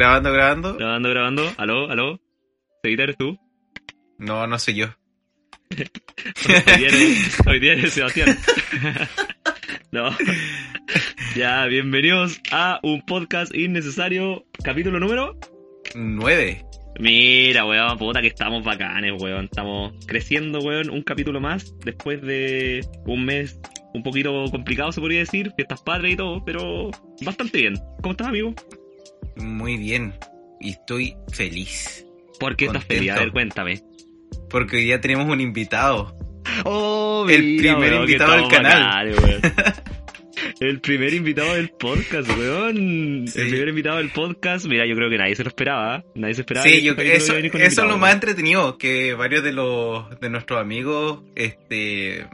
Grabando, grabando. Grabando, grabando. Aló, aló. ¿Seguita eres tú? No, no soy yo. Hoy día eres, hoy día eres Sebastián. no. Ya, bienvenidos a un podcast innecesario. Capítulo número. Nueve. Mira, weón, puta que estamos bacanes, weón. Estamos creciendo, weón. Un capítulo más después de un mes un poquito complicado, se podría decir. Fiestas padres y todo, pero bastante bien. ¿Cómo estás, amigo? Muy bien. Y estoy feliz. ¿Por qué estás feliz? A ver, cuéntame. Porque hoy día tenemos un invitado. Oh, El mira, primer weón, que invitado del canal. El primer invitado del podcast, weón. Sí. El primer invitado del podcast. Mira, yo creo que nadie se lo esperaba. ¿eh? Nadie se esperaba. Sí, yo, este eso, eso es lo más entretenido, que varios de los de nuestros amigos este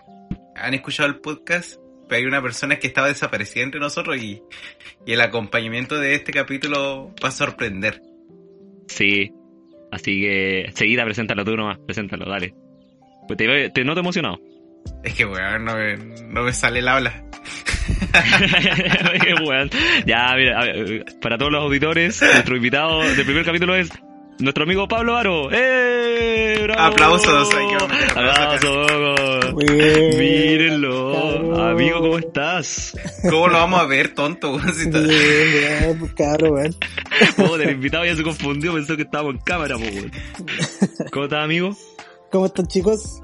han escuchado el podcast, hay una persona que estaba desaparecida entre nosotros y, y el acompañamiento de este capítulo va a sorprender. Sí. Así que, seguida, preséntalo tú nomás. Preséntalo, dale. Pues te, te noto emocionado. Es que weón, no, me- no me sale el habla. Weón. Ya, mira, ver, para todos los auditores, nuestro invitado del primer capítulo es nuestro amigo Pablo Aro. ¡Eh! ¡Bravo! Aplausos, hay que meter aplausos Aplausos. Bien, Mírenlo. Amigo, ¿cómo estás? ¿Cómo lo vamos a ver, tonto? Si está- Bien, bien, pues, cabrón, weón. Oh, el invitado ya se confundió, pensó que estábamos en cámara, po, weón. ¿Cómo estás, amigo? ¿Cómo están, chicos?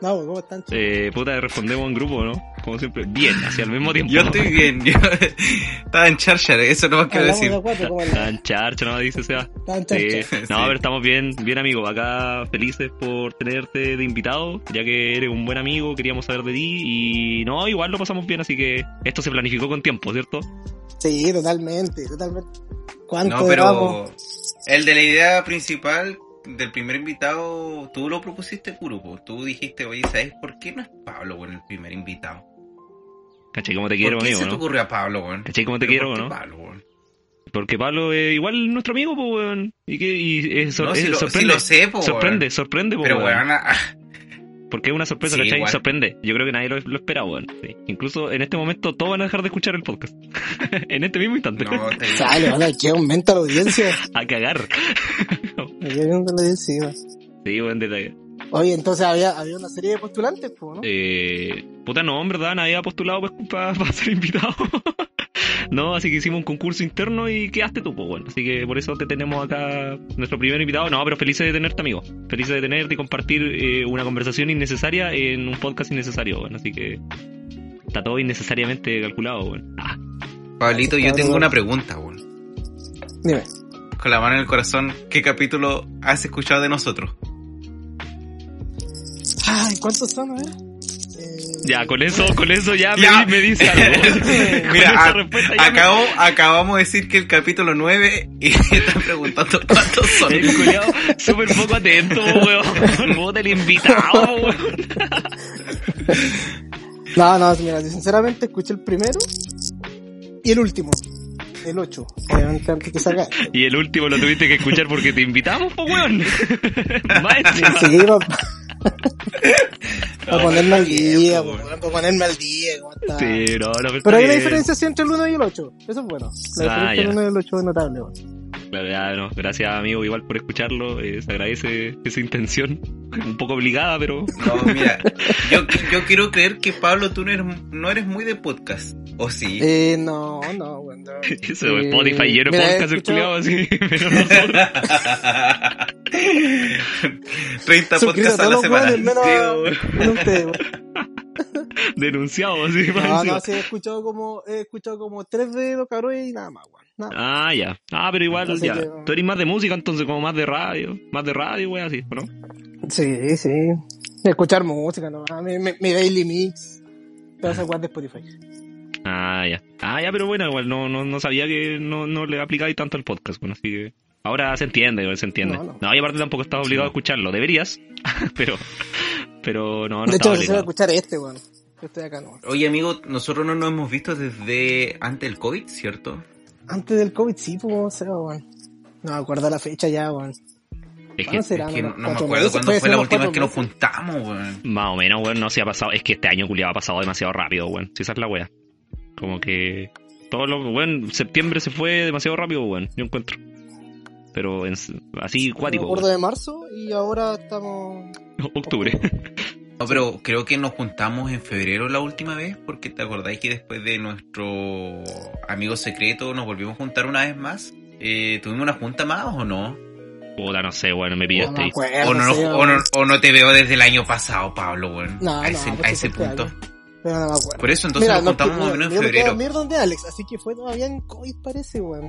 No, pues, ¿cómo están, chicos? Eh, puta, respondemos en grupo, ¿no? Como siempre. Bien, hacia el mismo tiempo. Yo estoy bien, yo estaba en charchar, eso no más quiero Hablamos decir. de cuatro, ¿cómo Está la- en charcha, ¿no? Dice Seba. Está en Sí. charcha. No, Sí. pero estamos bien, bien amigo. Acá felices por tenerte de invitado, ya que eres un buen amigo, queríamos saber de ti y no, igual lo pasamos bien, así que esto se planificó con tiempo, ¿cierto? Sí, totalmente, totalmente. ¿Cuánto No, pero el de la idea principal del primer invitado, tú lo propusiste puro, po. tú dijiste, oye, ¿sabes por qué no es Pablo, bueno, el primer invitado? ¿Cachai cómo te quiero, ¿Por qué amigo, se te no? ocurrió a Pablo, weón? ¿Cachai cómo te quiero, ¿por qué no? Pablo, weón? Porque Pablo es igual nuestro amigo, pues, weón. Y que y es, sor- No, es- si lo, si sorprende. lo sé, po, sorprende, weón. sorprende, po, Pero, weón. weón, ah, Porque es una sorpresa, Sí, ¿cachai? igual. Sorprende. Yo creo que nadie lo, lo esperaba, weón. Sí. Incluso en este momento todos van a dejar de escuchar el podcast. en este mismo instante. no, te. Sale, vale, que aumenta la audiencia. a cagar. Que aumenta la audiencia. sí, buen detalle. Oye, entonces había, había una serie de postulantes, pues, ¿no? Eh, puta, no, en verdad, nadie ha postulado pues, para ser invitado. no, así que hicimos un concurso interno y quedaste tú, pues bueno. Así que por eso te tenemos acá, nuestro primer invitado. No, pero felices de tenerte, amigo. Felices de tenerte y compartir eh, una conversación innecesaria en un podcast innecesario, bueno. Así que está todo innecesariamente calculado, bueno. Ah, Pablito, yo tengo una pregunta, weón. Dime. Con la mano en el corazón, ¿qué capítulo has escuchado de nosotros? Ay, ¿cuántos son, a ver? Eh, ya, con eso, con eso ya, me Ya. di- Me, dice algo. Mira, a- me- acabo, acabamos de decir que el capítulo 9 y están preguntando cuántos son. El culiao súper poco atento, weón. Puta el invitado, weón. No, no, mira, sinceramente escuché el primero y el último. El 8. Obviamente antes que sacar. Y el último lo tuviste que escuchar porque te invitamos, po weón. Más para ponerme al día, para ponerme al día. Sí, no, no, pero, Pero hay una diferencia sí, entre el 1 y el 8. Eso es bueno. La Ah, diferencia entre el 1 y el 8 es notable. Claro, ya, no, gracias, amigo, igual por escucharlo. eh, se agradece esa intención. Un poco obligada, pero. No, mira, yo, yo quiero creer que Pablo, tú no eres, no eres muy de podcast. ¿O sí? Eh, no, no, bueno. no. Eso, Eh, Spotify lleno podcast, escuchado- así. Pero nosotros. 30 Suscrito podcasts a la semana. menos weón. menos ustedes, weón. Denunciado, así. No, no, sí, he escuchado como, he escuchado como tres de los cabrones y nada más, weón. Ah, ya. Ah, pero igual, Entonces ya. que- Tú eres más de música, entonces, como más de radio. Más de radio, weón, así, ¿no? Sí, sí. Escuchar música, no, mi, mi, mi daily mix. Todas esas weas de Spotify. Ah, ya. Ah, ya, pero bueno, igual no, no, no sabía que no, no le aplicáis tanto al podcast, bueno, así que. Ahora se entiende, se entiende. No, No, no. y aparte tampoco estás obligado a escucharlo. Deberías, pero. Pero no, no de hecho, se va a escuchar este, weón. Yo estoy acá, no. Oye, amigo, nosotros no nos hemos visto desde antes del COVID, ¿cierto? Antes del COVID, sí, pues, o sea, weón. No me acuerdo la fecha ya, weón. Es que ¿Cuándo será? Es que no, me acuerdo meses, cuándo fue la última vez que nos juntamos, weón. más o menos, weón, no se ha pasado. Es que este año culiado ha pasado demasiado rápido, weón. Si esa es la wea. Como que. Todo lo. Weón, septiembre se fue demasiado rápido, weón. Yo encuentro. pero en- así Me cuático, acuerdo de marzo y ahora estamos. octubre. No, pero creo que nos juntamos en febrero la última vez, porque te acordáis que después de nuestro amigo secreto nos volvimos a juntar una vez más. Eh, ¿Tuvimos una junta más o no? Puta, no sé, bueno, me No pillaste me ahí. acuerdo, O no, sí, o, no, o no te veo desde el año pasado, Pablo, weón. No, a no, ese, a ese punto. Pero no me acuerdo. Por eso entonces nos no, juntamos más o mira, menos en febrero. mierda donde Alex, así que fue todavía en COVID parece, weón.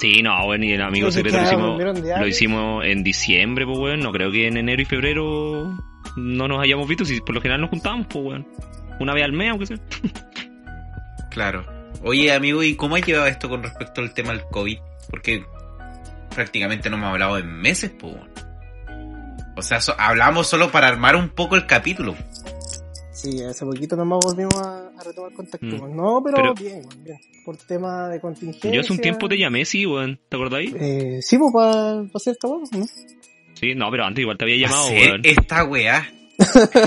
Sí, no, bueno, y el amigo Entonces, secreto lo hicimos, lo hicimos en diciembre, pues, weón. No creo que en enero y febrero no nos hayamos visto, si por lo general nos juntamos, pues, weón. Una vez al mes, aunque sea. Claro. Oye, amigo, ¿y cómo has llevado esto con respecto al tema del COVID? Porque prácticamente no hemos hablado en meses, pues. O sea, so- hablamos solo para armar un poco el capítulo. Sí, hace poquito nomás volvimos a, a retomar contacto. Mm. No, pero, Pero- bien, bien. Por tema de contingencia. Yo hace un tiempo te llamé, sí, weón. ¿Te acordáis? Eh, sí, pues para hacer esta weón, ¿no? Sí, no, pero antes igual te había llamado, hacer weón. esta weá.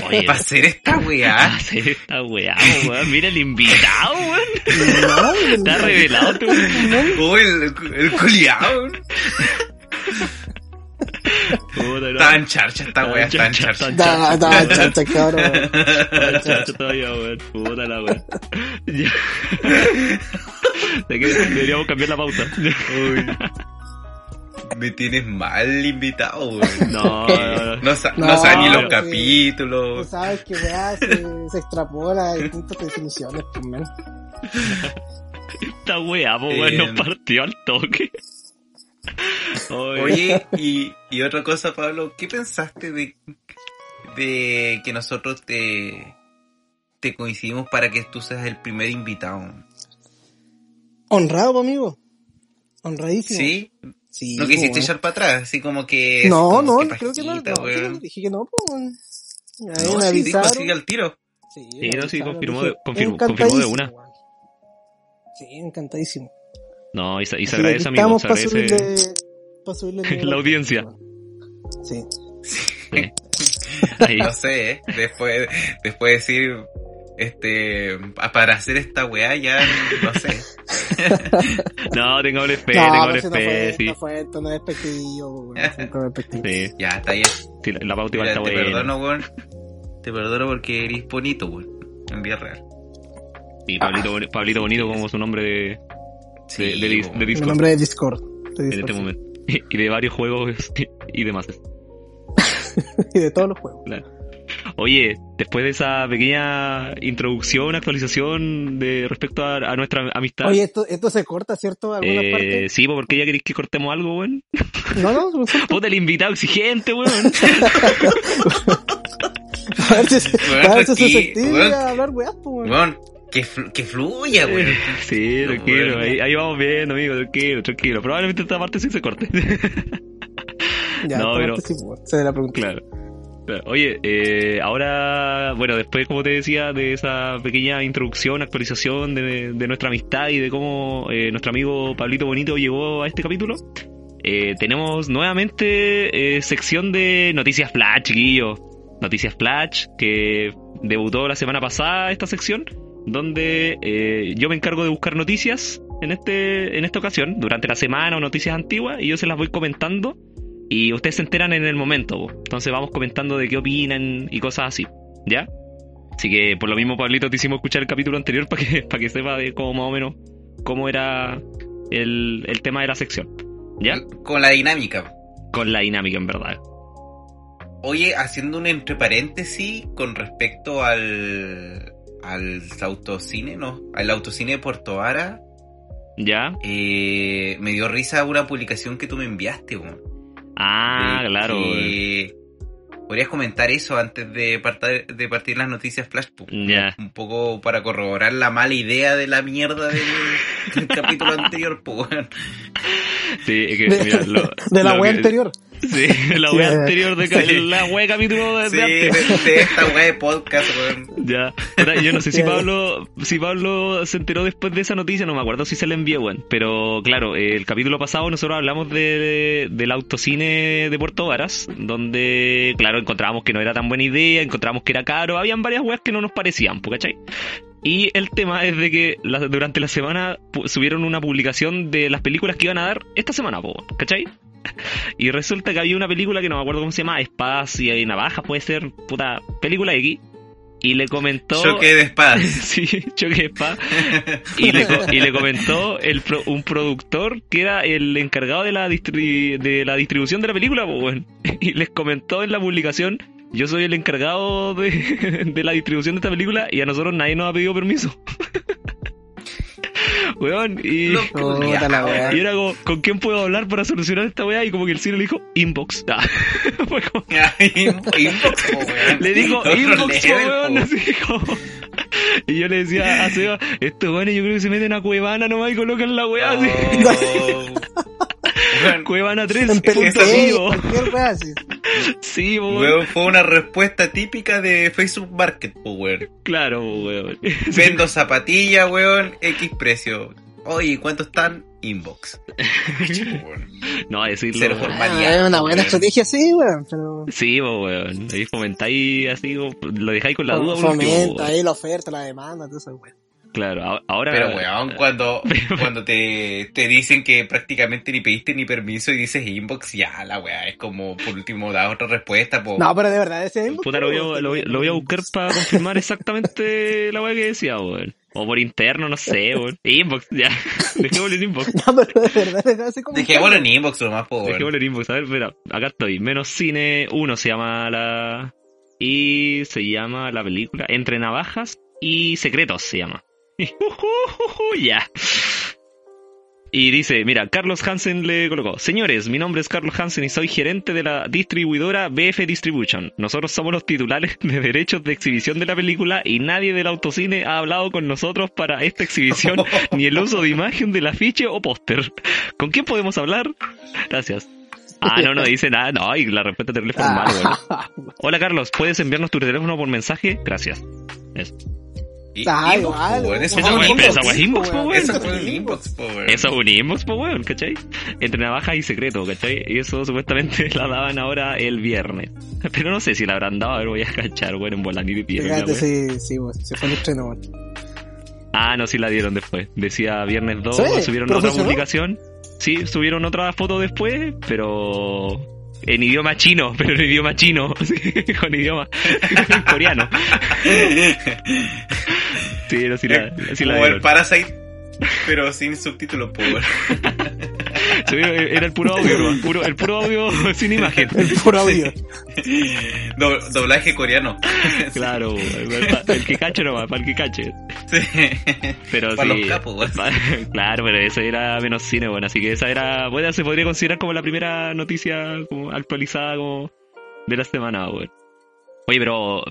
Oye, Va a ser esta weá. hacer esta weá, weón. Mira el invitado, weón. No, has revelado, tú. Oh, el, el culiao. En charcha esta está en charcha. Da, chacha, cabrón. Está chacho todavía, weón. Puta la que deberíamos cambiar la pauta. Uy. Me tienes mal invitado, weón. No, no, no. No, sa- no No, saben ni los sí. Tú capítulos. sabes que weá se, se extrapola a distintas definiciones, pues, men. Esta weá, weón, nos partió al toque. Oye, y, y otra cosa, Pablo, ¿qué pensaste de, de que nosotros te, te coincidimos para que tú seas el primer invitado? Honrado, amigo. Honradísimo. ¿Sí? Sí, ¿No quisiste echar para atrás? Así como que... No, como no, que creo que no. no, dije que no, pues. No, me sí, dijo así al tiro. Sí, Sí, no, confirmó de- confirmó- confirmó de una. weón. Sí, encantadísimo. No, y se, y se agradece, aquí amigo. estamos Se para agradece. subirle, subirle el La audiencia. Sí. Sí. Ahí. No sé, ¿eh? después, después de decir, este, pa- para hacer esta weá ya, no sé. No, tengámosle fe, No, tengámosle pero si no fue, sí. no fue esto, no es despectivo, weón. Sí, Ya, está bien. sí, la- la pauta igual está te buena. perdono, weón. Te perdono porque eres bonito, weón. En vida real. Y Pablito, Boni- Pablito Bonito como su nombre de, Sí, de, de, de Discord nombre es Discord. de en Discord, este sí. momento. Y de varios juegos y demás. Y de todos los juegos. Oye, después de esa pequeña introducción, actualización de respecto a, a nuestra amistad. Oye, esto, esto se corta, ¿cierto? ¿Alguna eh, parte? sí, porque ya queréis que cortemos algo, weón. No, no, no sé. Puta, el invitado exigente, weón. A ver si, Weón, a ver si a hablar weón. Que, flu- que fluya, weón. Sí, tranquilo, ahí, ahí vamos viendo, amigo, tranquilo, tranquilo. Probablemente esta parte sí se corte. Ya, no, pero- sí. Se la pregunta. Claro. Oye, eh, ahora, bueno, después, como te decía, de esa pequeña introducción, actualización de, de nuestra amistad y de cómo eh, nuestro amigo Pablito Bonito llegó a este capítulo, eh, tenemos nuevamente eh, sección de Noticias Flash, chiquillos. Noticias Flash, que debutó la semana pasada esta sección, donde eh, yo me encargo de buscar noticias en, este, en esta ocasión, durante la semana o noticias antiguas, y yo se las voy comentando y ustedes se enteran en el momento, po. entonces vamos comentando de qué opinan y cosas así, ¿ya? Así que por lo mismo, Pablito, te hicimos escuchar el capítulo anterior para que, para que sepa de cómo más o menos cómo era el, el tema de la sección, ¿ya? Con la dinámica. Con la dinámica, en verdad. Oye, haciendo un entre paréntesis con respecto al al autocine, ¿no? Al autocine de Puerto Vara, ¿Ya? eh, me dio risa una publicación que tú me enviaste, weón. Ah, Eh, claro. que- ¿Podrías comentar eso antes de partir, de partir las noticias Flash? po? Ya. Un poco para corroborar la mala idea de la mierda del, del capítulo anterior, pues, weón. Sí, es que, De, mira, lo- de la que- anterior. Sí, la wea eh, anterior de sí. la wea capítulo de, Sí, de de, antes. de esta weá de podcast, weón. Ya. Puta, Yo no sé si. Pablo, si Pablo se enteró después de esa noticia, no me acuerdo si se la envió, weón. Pero claro, el capítulo pasado nosotros hablamos de, del autocine de Puerto Varas, donde, claro, encontrábamos que no era tan buena idea, encontramos que era caro, habían varias weas que no nos parecían, po, ¿cachai? Y el tema es de que la- durante la semana subieron una publicación de las películas que iban a dar esta semana, po, ¿cachai? y resulta que había una película que no me acuerdo cómo se llama, Espadas y Navajas, puede ser, puta, película X. Y le comentó. Choque de espadas. sí, choque de espadas. Y le, y le comentó el pro- un productor que era el encargado de la, distri- de la distribución de la película, pues. Y les comentó en la publicación: Yo soy el encargado de, de la distribución de esta película y a nosotros nadie nos ha pedido permiso. Weón, y. Lo Puta la weá. Y era como, ¿con quién puedo hablar para solucionar esta weá? Y como que el cine le dijo, inbox. Ah. Fue como- Inbox, po, weón. le dijo, inbox, po, level, weón, po. así como- Y yo le decía a Seba, estos weones yo creo que se meten a Cuevana nomás y colocan la weá así. Weón, Cuevana 3, En punto vivo. Sí, weón. fue una respuesta típica de Facebook Market, weón. Claro, weón. Vendo zapatillas, weón, X precio. Oye, ¿cuánto están? Inbox. No, a decirlo. Cero formalidad. Ah, es una buena weón. estrategia, sí, weón. Pero Sí, weón. Ahí fomentáis así, lo dejáis con la duda. por último, fomenta weón. ahí la oferta, la demanda, todo eso, weón. Claro, ahora. Pero weón, cuando, cuando te, te dicen que prácticamente ni pediste ni permiso y dices inbox, ya la weá, es como por último da otra respuesta, po. No, pero de verdad, ese inbox, Puta, lo voy, a, lo, voy, lo voy a buscar para confirmar exactamente la weá que decía, weón. O por interno, no sé, weón. Inbox, ya. Dejémosle en inbox. No, pero de verdad, así como. Dejémoslo en inbox nomás, po, weón. Dejémosle en inbox. A ver, espera, acá estoy. Menos cine 1 se llama la. Y se llama la película Entre Navajas y Secretos se llama. ya. Y dice, mira, Carlos Hansen le colocó, señores, mi nombre es Carlos Hansen y soy gerente de la distribuidora BF Distribution. Nosotros somos los titulares de derechos de exhibición de la película y nadie del autocine ha hablado con nosotros para esta exhibición ni el uso de imagen del afiche o póster. ¿Con quién podemos hablar? Gracias. Ah, no, no dice nada. No, y la respuesta terrible formal, weón. Hola Carlos, ¿puedes enviarnos tu teléfono por mensaje? Gracias. Eso. Y- Ah, inbox, igual, po, Eso Esa fue un weá- inbox. esa weá es inbox, po, weón. Eso fue un inbox, po, weón. Eso es un inbox, pues, weón, ¿cachai? Entre navajas y secreto, ¿cachai? Y eso supuestamente la daban ahora el viernes. Pero no sé si la habrán dado, a ver, voy a cachar, weón, en volanir y piedra. Fíjate, sí, sí, weón. Se fue el estreno, weón. Ah, no, sí la dieron después. Decía viernes 2, ¿Sí? subieron ¿Pero otra publicación. Sí, subieron otra foto después, pero en idioma chino, pero en idioma chino, con idioma coreano. Sí, no, sí la, sí la Como el. Parasite, pero sin subtítulos, po, weón. Sí, era el puro audio, ¿no? Puro, el puro audio sin imagen. El puro audio. Do- doblaje coreano. Claro, el, el que cache nomás, para el que cache. Sí. Pero Para sí. los capos, weón. Claro, pero eso era menos cine, bueno, así que esa era, bueno, se podría considerar como la primera noticia como actualizada como de la semana, weón. Oye, pero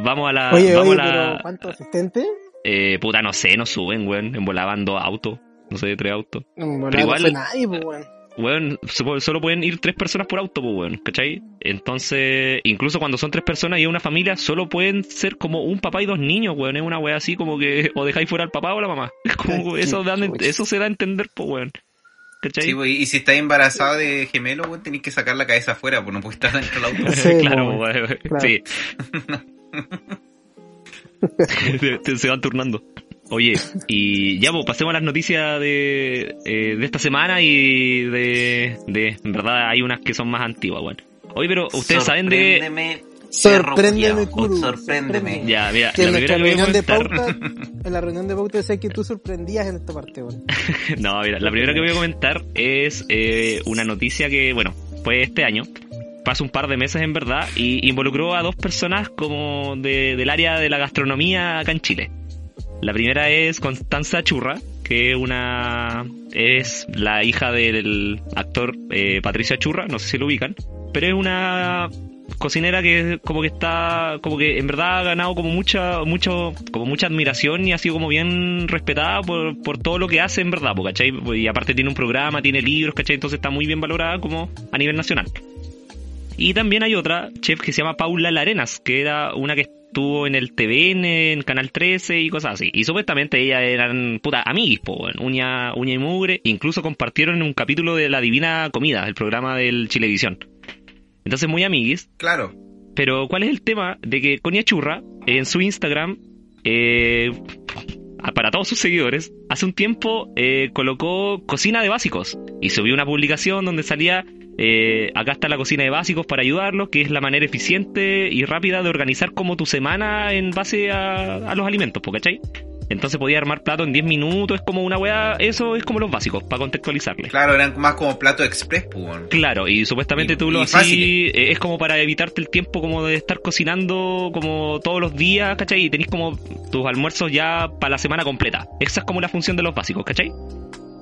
vamos a la, Oye, vamos oye, a la, pero ¿cuántos asistentes? eh, puta, no sé, no suben, weón, en volaban dos autos, no sé, tres autos. No, no Pero igual- fue nadie, pues, weón. Weón, solo pueden ir tres personas por auto, pues, weón, ¿cachai? Entonces, incluso cuando son tres personas y es una familia, solo pueden ser como un papá y dos niños, weón. Es una wea así como que o dejáis fuera al papá o la mamá. Es como, eso, chucha. eso se da a entender, pues, weón. ¿Cachai? Sí, pues, y si estás embarazada de gemelo, weón, tenés que sacar la cabeza afuera, pues no puedes estar dentro del auto. Sí, claro, pues, claro. Sí. Se van turnando. Oye, y ya, pues pasemos a las noticias de, eh, de esta semana y de, de. En verdad, hay unas que son más antiguas, weón. Oye, pero ustedes saben de. Sorpréndeme, Kuru. Sorpréndeme. Ya, mira, Que en la nuestra primera que voy a reunión de comentar. pauta, en la reunión de pauta decía que tú sorprendías en esta parte, weón. No, mira, la primera que voy a comentar es eh, una noticia que, bueno, fue este año. Pasó un par de meses en verdad y involucró a dos personas como de- del área de la gastronomía acá en Chile. La primera es Constanza Churra, que es una es la hija del actor eh, Patricia Churra, no sé si lo ubican, pero es una cocinera que como que está como que en verdad ha ganado como mucha mucho como mucha admiración y ha sido como bien respetada por, por todo lo que hace en verdad, ¿cachai? Y aparte tiene un programa, tiene libros, ¿cachai? Entonces está muy bien valorada como a nivel nacional. Y también hay otra chef que se llama Paula Larenas, que era una que estuvo en el TVN, en Canal 13 y cosas así. Y supuestamente ellas eran puta amiguis, po, uña, uña y mugre. Incluso compartieron un capítulo de La Divina Comida, el programa del Chilevisión. Entonces muy amiguis. Claro. Pero ¿cuál es el tema? De que Conia Churra, en su Instagram, eh, para todos sus seguidores, hace un tiempo eh, colocó cocina de básicos y subió una publicación donde salía eh, acá está la cocina de básicos para ayudarlos, que es la manera eficiente y rápida de organizar como tu semana en base a, a los alimentos, ¿po, ¿cachai? Entonces podía armar plato en 10 minutos, es como una weá, eso es como los básicos, para contextualizarles. Claro, eran más como plato express, pues. weón. Claro, y supuestamente Y- tú lo fáciles. eh, es como para evitarte el tiempo como de estar cocinando como todos los días, ¿cachai? Y tenés como tus almuerzos ya para la semana completa. Esa es como la función de los básicos, ¿cachai?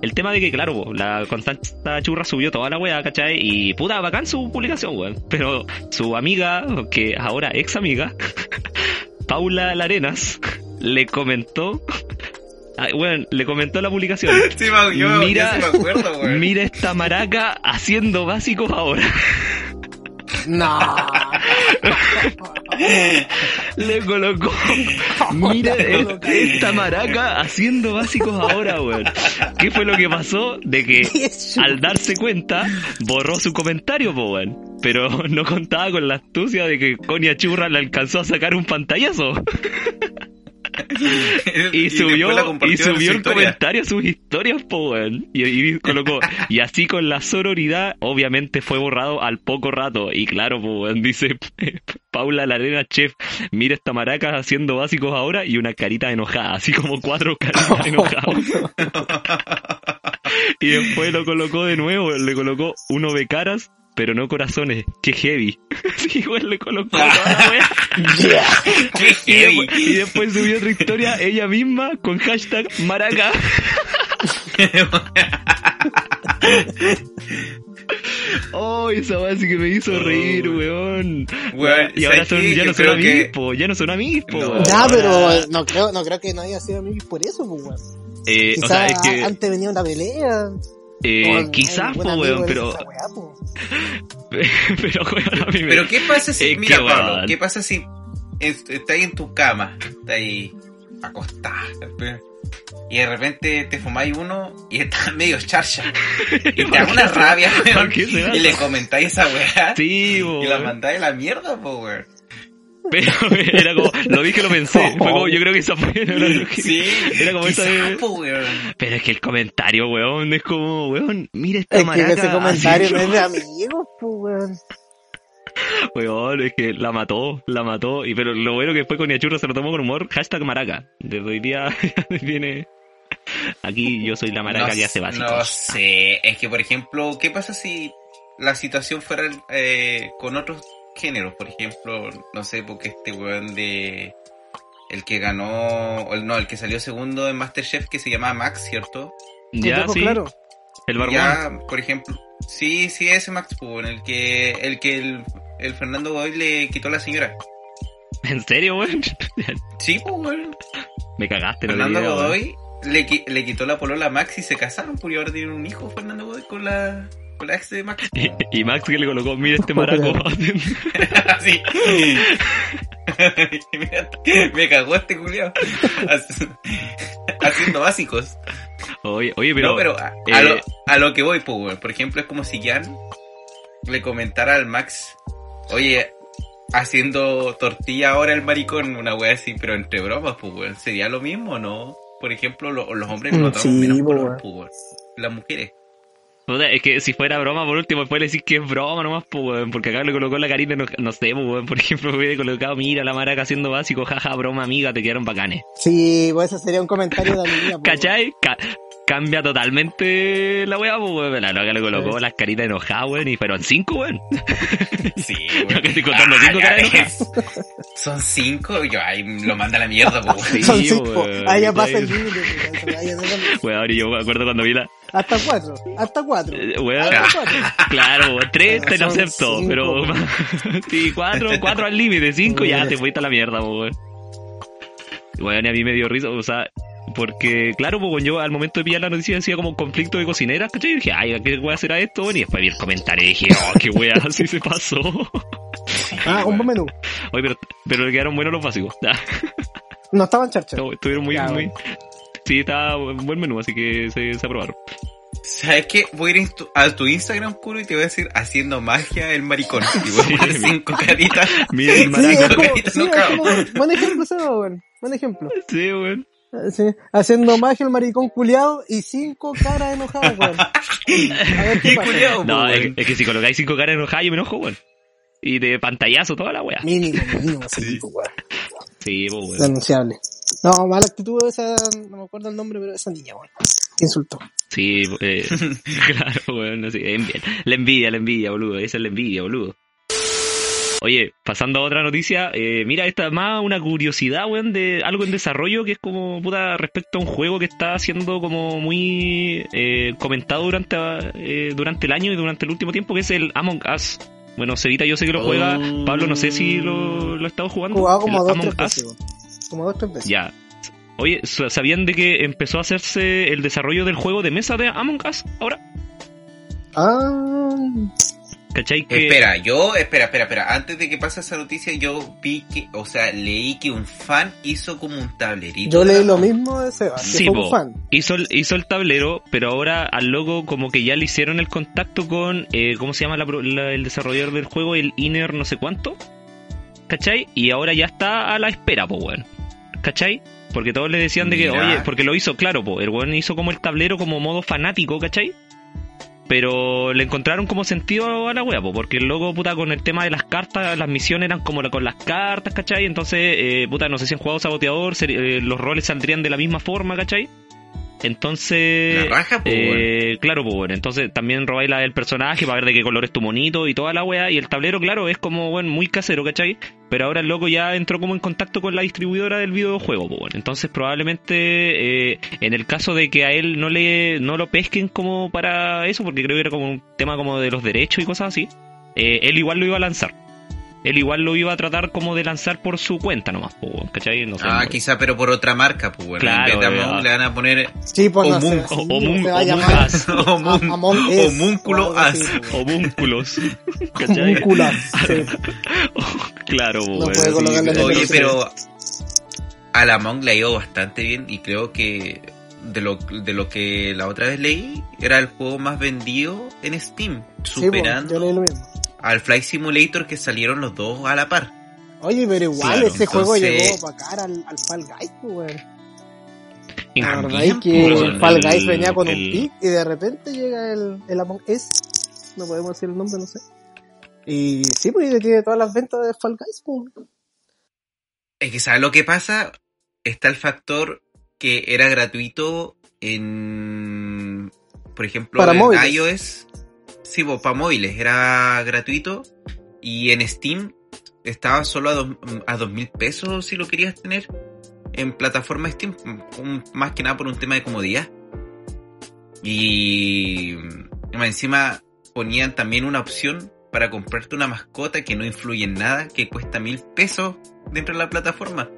El tema de que, claro, po, la Constanza Churra subió toda la weá, ¿cachai? Y puta, bacán su publicación, weón. Pero su amiga, que ahora ex amiga, Paula Larenas, le comentó... Weón, le comentó la publicación. Sí, yo, Mira- yo sí me acuerdo. Mira esta maraca haciendo básicos ahora. No. Le colocó. Mira esta maraca haciendo básicos ahora, weón. ¿Qué fue lo que pasó? De que al darse cuenta, borró su comentario, po, weón. Pero no contaba con la astucia de que Conia Churra le alcanzó a sacar un pantallazo. Y subió, y subió el historia. comentario a sus historias, po, weón. Y, y colocó, y así con la sororidad, obviamente fue borrado al poco rato. Y claro, po, weón, dice Paula Larena, chef, mira esta maraca haciendo básicos ahora y una carita enojada, así como cuatro caritas enojadas. Y después lo colocó de nuevo, le colocó uno de caras, pero no corazones. Qué heavy. Sí, weón, le colocó toda la wea. Qué Y heavy. después, y después subió otra historia ella misma con hashtag maraca. Oh, esa weá sí que me hizo Oh, reír, weón. weón. Weón, y ahora ¿sabes son, qué? ya no son amigos, que- po, ya no son amigos, po. No. Ya, pero no creo, no creo que no haya sido amigos por eso, pues, weón. Eh, o sea, es que, antes venía una pelea. Eh, quizás, po, weón, pero, esa weá, po. pero, weón, a mí me- Pero ¿qué pasa si, Es mira que, Pablo, qué pasa si es- estás ahí en tu cama, estás ahí acostada, y de repente te fumáis uno y estás medio charcha, y te da una rabia, ¿Por weón, qué se y le comentáis esa weá, Sí, y la mandáis a la mierda, po, weón. Pero era como, lo dije, lo pensé. Fue como, yo creo que esa fue la. Sí, Era como esa de-. Pero es que el comentario, weón, es como, weón, mira esta Es que ese comentario no es de amigos, pues, weón. Weón, es que la mató, la mató. Y pero lo bueno que fue con Iachurro se lo tomó con humor. Hashtag maraca. Desde hoy día viene. Aquí yo soy la maraca no, que hace básicos. No sé, es que por ejemplo, ¿qué pasa si la situación fuera eh, con otros géneros? Por ejemplo, no sé, porque este weón de... El que ganó, no, el que salió segundo en Masterchef que se llamaba Max, ¿cierto? ya, Pues, sí. claro. El barbón. Ya, por ejemplo, sí, sí, ese Max, pues, en el que el, que el, el Fernando Godoy le quitó a la señora. ¿En serio, weón? Sí, pues, weón. Me cagaste, Fernando weón. Godoy le, le quitó la polola a Max y se casaron, pues, y ahora tienen un hijo, Fernando Godoy, con la, con la ex de Max. Y, y Max que le colocó, mira este maraco. Mira, me cagó este culiao. Haciendo básicos. oye, oye, pero. no, pero a, eh, a lo, a lo que voy, pues. Por ejemplo, es como si Jan le comentara al Max, oye, haciendo tortilla ahora el maricón, una wea así, pero entre bromas, pues. ¿Sería lo mismo no? Por ejemplo, lo- los hombres Mm, notamos sí, menos po, color, pues. Las mujeres. Puta, es que si fuera broma, por último, después le decís que es broma nomás, pues, weón. Porque acá le colocó la carita, no, no sé, pues, weón. Por ejemplo, hubiera colocado, mira la maraca haciendo básico, jaja, broma, amiga, te quedaron bacanes. Sí, pues ese sería un comentario de amiga, pues, ¿Cachai? Ca- cambia totalmente la weá, pues, weón. La loca le colocó las caritas enojadas, weón, y fueron cinco, weón. Sí, Yo que estoy contando cinco caras. Son cinco, yo ahí lo manda a la mierda, pues, weón. Sí, Son cinco. weón, Ahí ya pasa el límite. Weón, y yo me acuerdo cuando vi la. Hasta cuatro. Hasta cuatro. eh, Hasta cuatro. claro, tres te lo acepto, cinco, pero. sí, cuatro, cuatro al límite, cinco ya te fuiste a la mierda, weón. Y a mí me dio risa, o sea. Porque, claro, pues yo al momento de pillar la noticia decía como conflicto de cocineras, ¿cachai? Y dije, ay, ¿qué weá será esto? Bueno, y después vi el comentario y dije, oh, qué weá, así se pasó. Ah, un buen menú. Oye, pero, pero le quedaron buenos los básicos. No estaban charchas. no, estuvieron muy, Ya, muy. Sí, estaba buen buen menú, así que se, se aprobaron. ¿Sabes qué? Voy a ir a tu Instagram, Kuro, y te voy a decir haciendo magia el maricón. Y voy a poner Sí. cinco caritas. Mira el Sí, maraco. es como, Carita sí, es como- buen ejemplo, Seba, weón. Buen ejemplo. Sí, weón. Sí, haciendo magia el maricón culiado y cinco caras enojadas, weón. A ver qué Qué pasa. culiao, No, po, es, weón. es que si colocáis cinco caras enojadas yo me enojo, weón. Y de pantallazo toda la wea. Mínimo, mínimo, pues, weón. Sí, pues, weón. Denunciable. No, mala actitud esa, no me acuerdo el nombre, pero esa niña, weón. Insultó. Sí, eh, claro, weón. así, envidia. La envidia, la envidia, boludo. Esa es la envidia, boludo. Oye, pasando a otra noticia, eh, mira, esta es más una curiosidad, weón, de algo en desarrollo que es como, puta, respecto a un juego que está siendo como muy eh, comentado durante, eh, durante el año y durante el último tiempo, que es el Among Us. Bueno, Cevita, yo sé que lo juega. Oh. Pablo, no sé si lo, lo ha estado jugando. Jugado como El dos, Among tres Us. veces. Como dos, tres veces. Ya. Oye, ¿sabían de que empezó a hacerse el desarrollo del juego de mesa de Among Us ahora? Ah, ¿Cachai? Que... Espera, yo, espera, espera, espera. Antes de que pase esa noticia, yo vi que, o sea, leí que un fan hizo como un tablerito. yo leí la lo mismo de Seba, que Sí, fue un fan. Hizo el, hizo el tablero, pero ahora al logo como que ya le hicieron el contacto con, eh, ¿cómo se llama la pro- la- el desarrollador del juego? El Inner no sé cuánto. ¿Cachai? Y ahora ya está a la espera, weón. ¿Cachai? Porque todos le decían de que, Mira. oye, porque lo hizo, claro, po, el weón hizo como el tablero como modo fanático, ¿cachai? Pero le encontraron como sentido a la wea, po, porque el logo, puta, con el tema de las cartas, las misiones eran como la- con las cartas, ¿cachai? Entonces, eh, puta, no sé si han jugado saboteador, eh, los roles saldrían de la misma forma, ¿cachai? Entonces, La raja, weón. eh, claro, pues bueno, entonces también robáis la del personaje para ver de qué color es tu monito y toda la wea. Y el tablero, claro, es como, bueno, muy casero, ¿cachai? Pero ahora el loco ya entró como en contacto con la distribuidora del videojuego, pues bueno. Entonces probablemente eh, en el caso de que a él no le no lo pesquen como para eso, porque creo que era como un tema como de los derechos y cosas así, eh, él igual lo iba a lanzar. Él igual lo iba a tratar como de lanzar por su cuenta nomás, pues, bueno, ¿cachai? No sé, Ah, no- quizá, pero por otra marca, pues bueno. Claro, en vez de Among le van a poner Sí, pues Homúnculo As. pues, homúnculos. Homúnculas, sí. claro, No bueno, puede sí, Oye, sí. pero a la Among le ha ido bastante bien y creo que de lo, de lo que la otra vez leí, era el juego más vendido en Steam, Sí, pues, superando yo leí lo mismo. Al Flight Simulator que salieron los dos a la par. Oye, pero igual Claro, ese juego llegó para cara al, al Fall Guys, pues, weón. La verdad es que pues, el Fall Guys el- venía con un el- pic y de repente llega el, el Among Us. No podemos decir el nombre, no sé. Y sí, pues tiene todas las ventas de Fall Guys, pues. Es que ¿sabes lo que pasa? Está el factor que era gratuito en, por ejemplo, Para en móviles. iOS. Sí, pues, para móviles era gratuito y en Steam estaba solo a dos, a dos mil pesos si lo querías tener en plataforma Steam, más que nada por un tema de comodidad. Y encima ponían también una opción para comprarte una mascota que no influye en nada, que cuesta mil pesos dentro de la plataforma.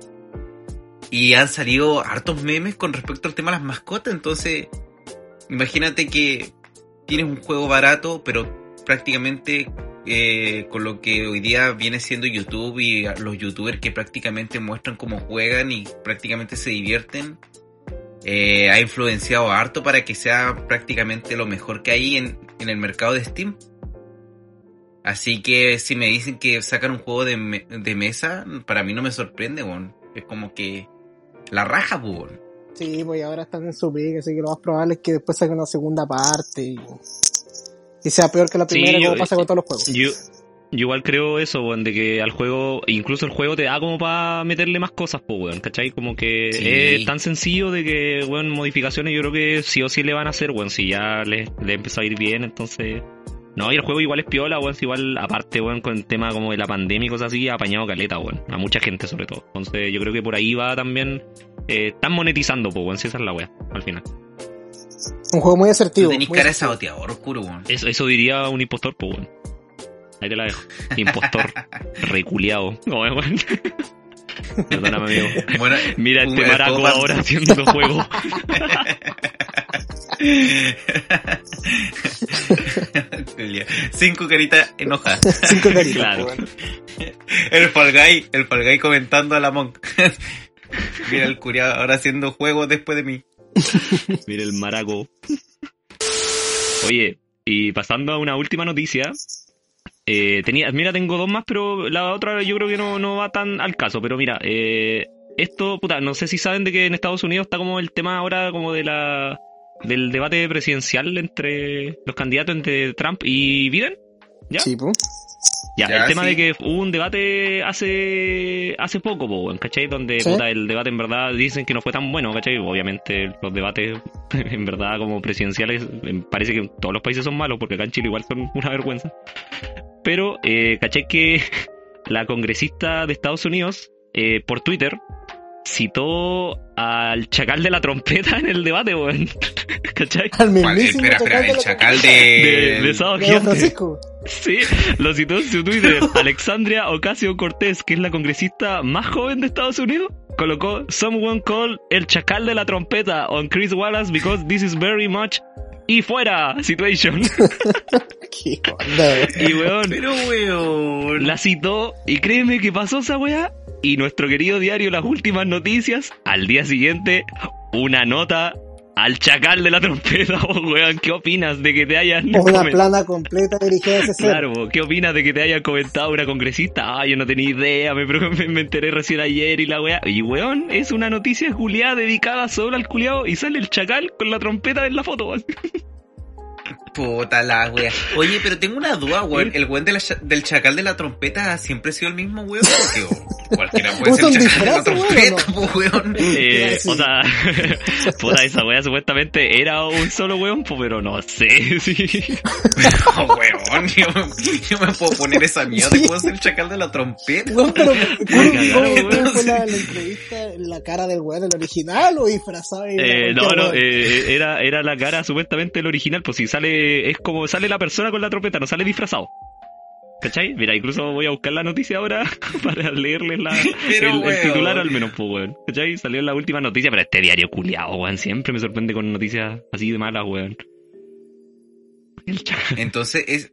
Y han salido hartos memes con respecto al tema de las mascotas, entonces imagínate que tienes un juego barato, pero prácticamente eh, con lo que hoy día viene siendo YouTube y los youtubers que prácticamente muestran cómo juegan y prácticamente se divierten, eh, ha influenciado harto para que sea prácticamente lo mejor que hay en, el mercado de Steam. Así que si me dicen que sacan un juego de, me- de mesa, para mí no me sorprende. Es como que la raja, pues, weón. Sí, pues ahora están en su pique, así que lo más probable es que después saquen una segunda parte y, y sea peor que la Sí, primera, yo- como pasa con todos los juegos. Yo, yo igual creo eso, weón, de que al juego, incluso el juego te da como para meterle más cosas, pues, weón, ¿cachai? Como que Sí. es tan sencillo de que, weón, modificaciones yo creo que sí o sí le van a hacer, weón, si ya le, le empezó a ir bien, entonces... No, y el juego igual es piola, weón, si igual, aparte, weón, con el tema como de la pandemia y cosas así, ha apañado caleta, weón, a mucha gente sobre todo. Entonces yo creo que por ahí va también, eh, están monetizando, pues, weón, si esa es la weá, al final. Un juego muy asertivo. tenés muy cara de saboteador oscuro, weón. Eso, eso diría un impostor, pues, weón. Ahí te la dejo. Impostor. reculeado. No, weón. Perdóname, amigo. Bueno, Mira este maraco ahora haciendo juego. Cinco caritas enojadas. Cinco caritas, Claro. weón. El Fall Guy, el Fall Guy comentando a la Monk. Mira el curiado ahora haciendo juegos después de mí. Mira el maraco. Oye, y pasando a una última noticia. eh, tenía, mira, tengo dos más, pero la otra yo creo que no, no va tan al caso. Pero mira, eh, esto, puta, no sé si saben de que en Estados Unidos está como el tema ahora como de la del debate presidencial entre los candidatos entre Trump y Biden. ¿Ya? Sí, pues. Ya, Ya, el tema sí. de que hubo un debate hace hace poco, po, ¿cachai? Donde Sí. puta, el debate en verdad dicen que no fue tan bueno, ¿cachai? Obviamente los debates en verdad como presidenciales em, parece que en todos los países son malos, porque acá en Chile igual son una vergüenza. Pero, eh, ¿cachai? Que la congresista de Estados Unidos, eh, por Twitter, citó al chacal de la trompeta en el debate, weón. ¿Cachai? Al mismísimo Espera, espera, el chacal. De, de... de Sábado De Don Gigante. Francisco. Sí, lo citó en su Twitter. Alexandria Ocasio Cortés, que es la congresista más joven de Estados Unidos, colocó Someone called el chacal de la trompeta on Chris Wallace because this is very much y fuera situation. Qué onda, Y weón, Pero, weón. la citó y créeme que pasó esa weá. Y nuestro querido diario Las Últimas Noticias, al día siguiente, una nota al chacal de la trompeta. Oh, weón, ¿qué opinas de que te hayan Una plana completa dirigida a ese ser. Claro. ¿qué opinas de que te haya comentado una congresista? Ah, yo no tenía idea, me, me, me enteré recién ayer y la weá. Y weón, es una noticia culiada dedicada solo al culiado y sale el chacal con la trompeta en la foto. así. Puta la wea. Oye, pero tengo una duda, weón. ¿El weón de la cha- del chacal de la trompeta siempre ha sido el mismo weón? Porque oh, cualquiera puede ser ¿Usa un chacal de la trompeta, po, weón. Eh, Sí. O sea, puta, esa weá supuestamente era un solo weón, pero no sé si. No, weón. Yo, yo me puedo poner esa mierda y puedo ser el chacal de la trompeta. Weón, pero ¿cómo, cagaron, cómo weón. fue la, la entrevista, la cara del weón, el original o disfrazado? Eh, no, no, eh, era, era la cara supuestamente el original, pues si sale, es como sale la persona con la trompeta, no sale disfrazado. ¿Cachai? Mira, incluso voy a buscar la noticia ahora para leerles la, Pero, el, titular al menos, pues, weón. ¿Cachai? Salió en la última noticia, pero este diario culiado, weón, siempre me sorprende con noticias así de malas, weón. Entonces es.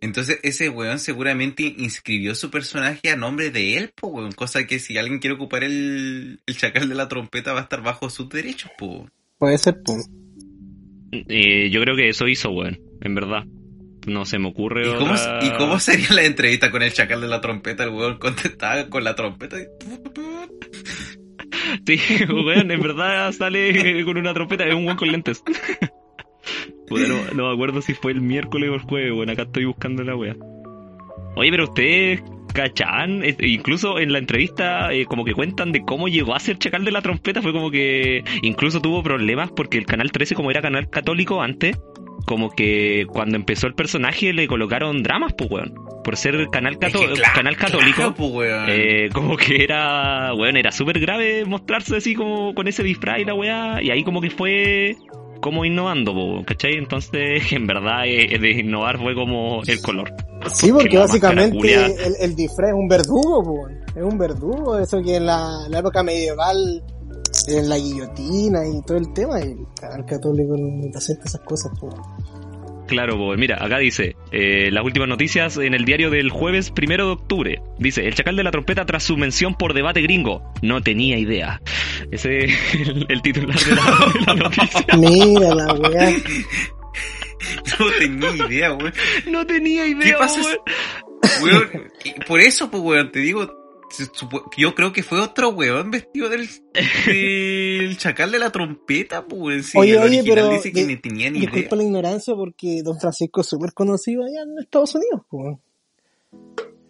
Entonces ese weón seguramente inscribió su personaje a nombre de él, po, weón. Cosa que si alguien quiere ocupar el, el chacal de la trompeta va a estar bajo sus derechos, po. Puede ser, pues. Eh, yo creo que eso hizo, weón, en verdad. No se me ocurre ¿Y cómo, otra- ¿Y cómo sería la entrevista con el chacal de la trompeta? El weón contestaba con la trompeta y... Sí, weón, en verdad sale con una trompeta, es un weón con lentes. Puta, no, no me acuerdo si fue el miércoles o el jueves, weón, acá estoy buscando la wea. Oye, pero ustedes cachan, Es- incluso en la entrevista eh, como que cuentan de cómo llegó a ser chacal de la trompeta, fue como que incluso tuvo problemas porque el canal 13 como era canal católico antes, como que cuando empezó el personaje le colocaron dramas, pues weón, por ser canal, Es cató- que claro, canal católico. claro, weón. Eh, como que era, bueno, era súper grave mostrarse así como con ese disfraz y la weá, y ahí como que fue como innovando, po, ¿cachai? Entonces, en verdad, eh, de innovar fue como el color. Sí, porque básicamente el, el disfraz es un verdugo, pues. Es un verdugo, eso que en la, la época medieval, en la guillotina y todo el tema, y el católico no te acepta esas cosas, pues. Claro, po, mira, acá dice, eh, las últimas noticias en el diario del jueves primero de octubre. Dice, el chacal de la trompeta tras su mención por debate gringo. No tenía idea. Ese es el, el titular de la, de la noticia. Mira la weá. No tenía idea, weón. No tenía idea, ¿Qué pasa? weón. Por eso, pues, weón, te digo, yo creo que fue otro weón vestido del, del chacal de la trompeta, pues. Sí, Oye, oye, pero dice que ni tenía ni idea. Disculpa la ignorancia porque Don Francisco es súper conocido allá en Estados Unidos, pues.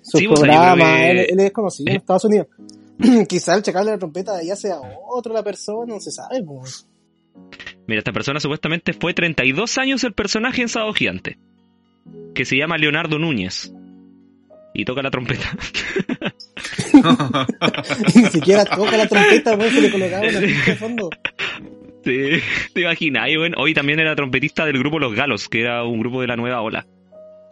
Su Sí, pues, programa, que- él, él es conocido en Estados Unidos. Quizá el chacal de la trompeta de allá sea otro la persona, no se sabe, pues. Mira, esta persona supuestamente fue 32 años el personaje en Sábado Gigante. Que se llama Leonardo Núñez. Y toca la trompeta. Ni siquiera toca la trompeta, pues, se le colocaba una de fondo. Sí, te imaginas, bueno, hoy también era trompetista del grupo Los Galos, que era un grupo de la nueva ola.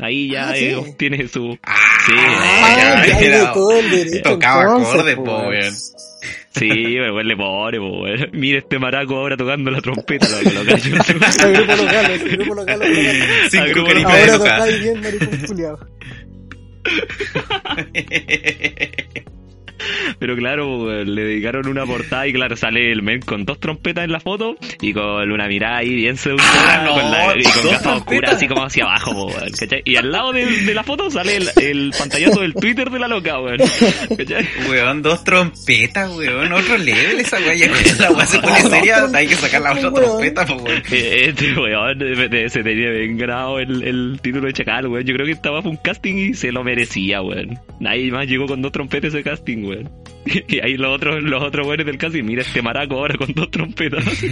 Ahí ya Ah, sí. eh, obtiene su... Ah, Sí, Ah, ya, ya hay de era- todo el derecho. tocaba entonces, acorde, pues. po, weón. Sí, le pone, weón. Mira este maraco ahora tocando la trompeta. Lo, lo cacho en su- El grupo local, el grupo local. Cinco Al grupo caritas de Ahora loca. tocáis bien, maricón culiao. Pero claro, weón, le dedicaron una portada y claro, sale el men con dos trompetas en la foto y con una mirada ahí bien seductora Ah, no, con la, y con gafas oscuras así como hacia abajo, po, weón, ¿cachai? Y al lado de, de la foto sale el, el pantallazo del Twitter de la loca, weón. ¿cachai? Weón, dos trompetas, weón, otro level esa cuando la weá se pone seria, hay que sacar la otra Weón. trompeta, weón. Este weón se tenía bien ganado el, el título de Chacal, weón. Yo creo que estaba fue un casting y se lo merecía, weón. Nadie más llegó con dos trompetas ese casting, weón. Y ahí los otros, los otros weones del casting, mira este maraco ahora con dos trompetas.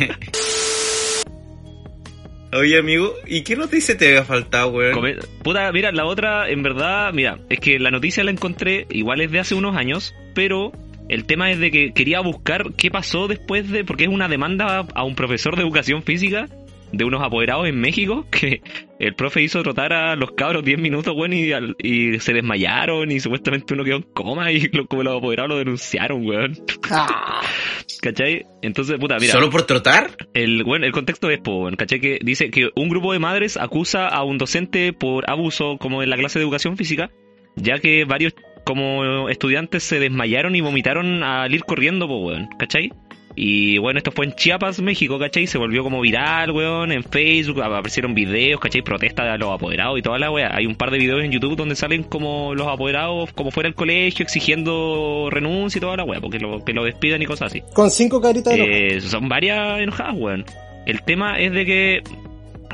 Oye, amigo, ¿y qué noticia te había faltado, weón? Come- Puta, mira, la otra, en verdad, mira, es que la noticia la encontré, igual es de hace unos años, pero el tema es de que quería buscar qué pasó después de, porque es una demanda a un profesor de educación física de unos apoderados en México, que el profe hizo trotar a los cabros 10 minutos, weón, y, al- y se desmayaron y supuestamente uno quedó en coma y lo- como los apoderados lo denunciaron, weón. Ah, ¿Cachai? Entonces, puta, mira. ¿Solo por trotar? El, bueno, el contexto es, po, weón, ¿cachai? Que dice que un grupo de madres acusa a un docente por abuso como en la clase de educación física, ya que varios como estudiantes se desmayaron y vomitaron al ir corriendo, po, weón, ¿cachai? Y bueno, esto fue en Chiapas, México, ¿cachai? Se volvió como viral, weón, en Facebook, aparecieron videos, ¿cachai? Protestas de los apoderados y toda la weá. Hay un par de videos en YouTube donde salen como los apoderados, como fuera del colegio, exigiendo renuncia y toda la weá, porque lo, que lo despidan y cosas así. con cinco caritas de. Eh, son varias enojadas, weón. El tema es de que,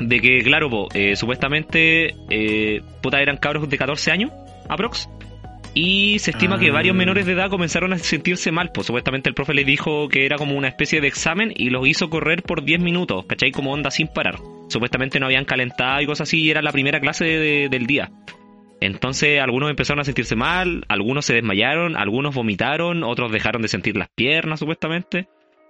de que claro, po, eh, supuestamente, eh, puta, eran cabros de 14 años, aprox. Y se estima que Ah. varios menores de edad comenzaron a sentirse mal, pues supuestamente el profe les dijo que era como una especie de examen y los hizo correr por 10 minutos, ¿cachai? Como onda sin parar. Supuestamente no habían calentado y cosas así, y era la primera clase de- del día. Entonces algunos empezaron a sentirse mal, algunos se desmayaron, algunos vomitaron, otros dejaron de sentir las piernas supuestamente.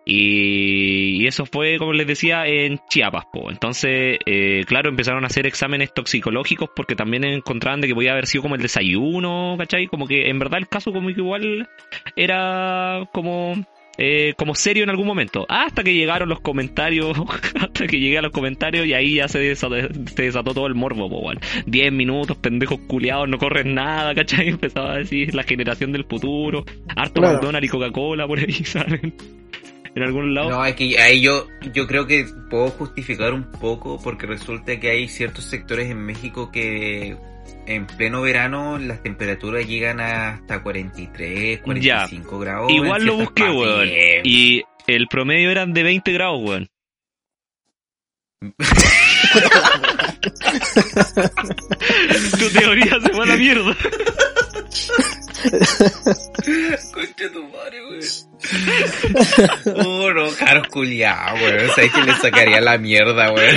Y, y eso fue, como les decía, en Chiapas. Po. Entonces, eh, claro, empezaron a hacer exámenes toxicológicos porque también encontraban de que podía haber sido como el desayuno, ¿cachai? Como que en verdad el caso como que igual era como... eh, como serio en algún momento, hasta que llegaron los comentarios, hasta que llegué a los comentarios y ahí ya se desató, se desató todo el morbo, po, weón. 10 minutos, pendejos culiados, no corren nada, ¿cachai? Empezaba a decir la generación del futuro, harto Claro. McDonald's y Coca-Cola por ahí, ¿saben? En algún lado. No, es que ahí yo, yo creo que puedo justificar un poco porque resulta que hay ciertos sectores en México que en pleno verano las temperaturas llegan hasta 43, 45 grados. Igual lo busqué, partes. weón. Y el promedio eran de 20 grados, weón. tu teoría se fue a la mierda. Concha tu madre, weón. Oh, no, caros culiados, weón. Sabes que le sacaría la mierda, weón.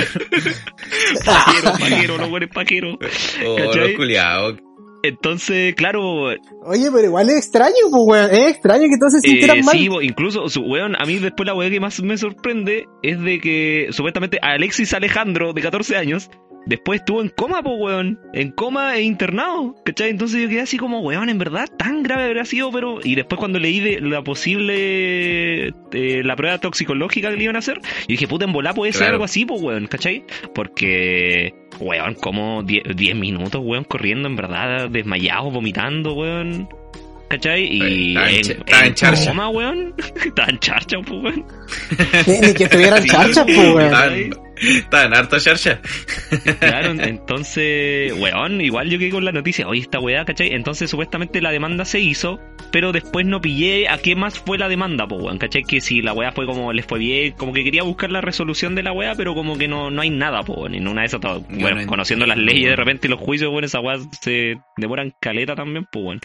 Pajero, pajero, los weones pajeros. Oh, culiados. Entonces, claro, Oye, pero igual es extraño, pues, weón. Es extraño que todos se sintieran Eh, mal. sí, incluso, su, weón, a mí después la weá que más me sorprende es de que supuestamente Alexis Alejandro, de 14 años, después estuvo en coma, po, weón. En coma e internado, ¿cachai? Entonces yo quedé así como, weón, en verdad, tan grave habría sido, pero... Y después cuando leí de la posible... eh, la prueba toxicológica que le iban a hacer, yo dije, puta, en volá puede ser Claro. algo así, po, weón, ¿cachai? Porque... Weón, como 10 10 minutos, weón, corriendo, en verdad, desmayados, vomitando, weón. ¿Cachai? Y Estaba en en, en charcha. coma, weón. Estaba en charcha, pues, weón. Ni, ni que estuvieran Sí, charchas, pues, weón. Estaban, estaban harto charcha. Claro, entonces, weón, igual yo quedé con la noticia, oye, esta weá, ¿cachai? Entonces, supuestamente la demanda se hizo, pero después no pillé a qué más fue la demanda, pues, weón, ¿cachai? Que si la weá fue como, les fue bien, como que quería buscar la resolución de la weá, pero como que no, no hay nada, pues, weón. En una de esas, bueno, no conociendo las leyes de repente y los juicios, weón, esas weas se demoran caleta también, pues, weón.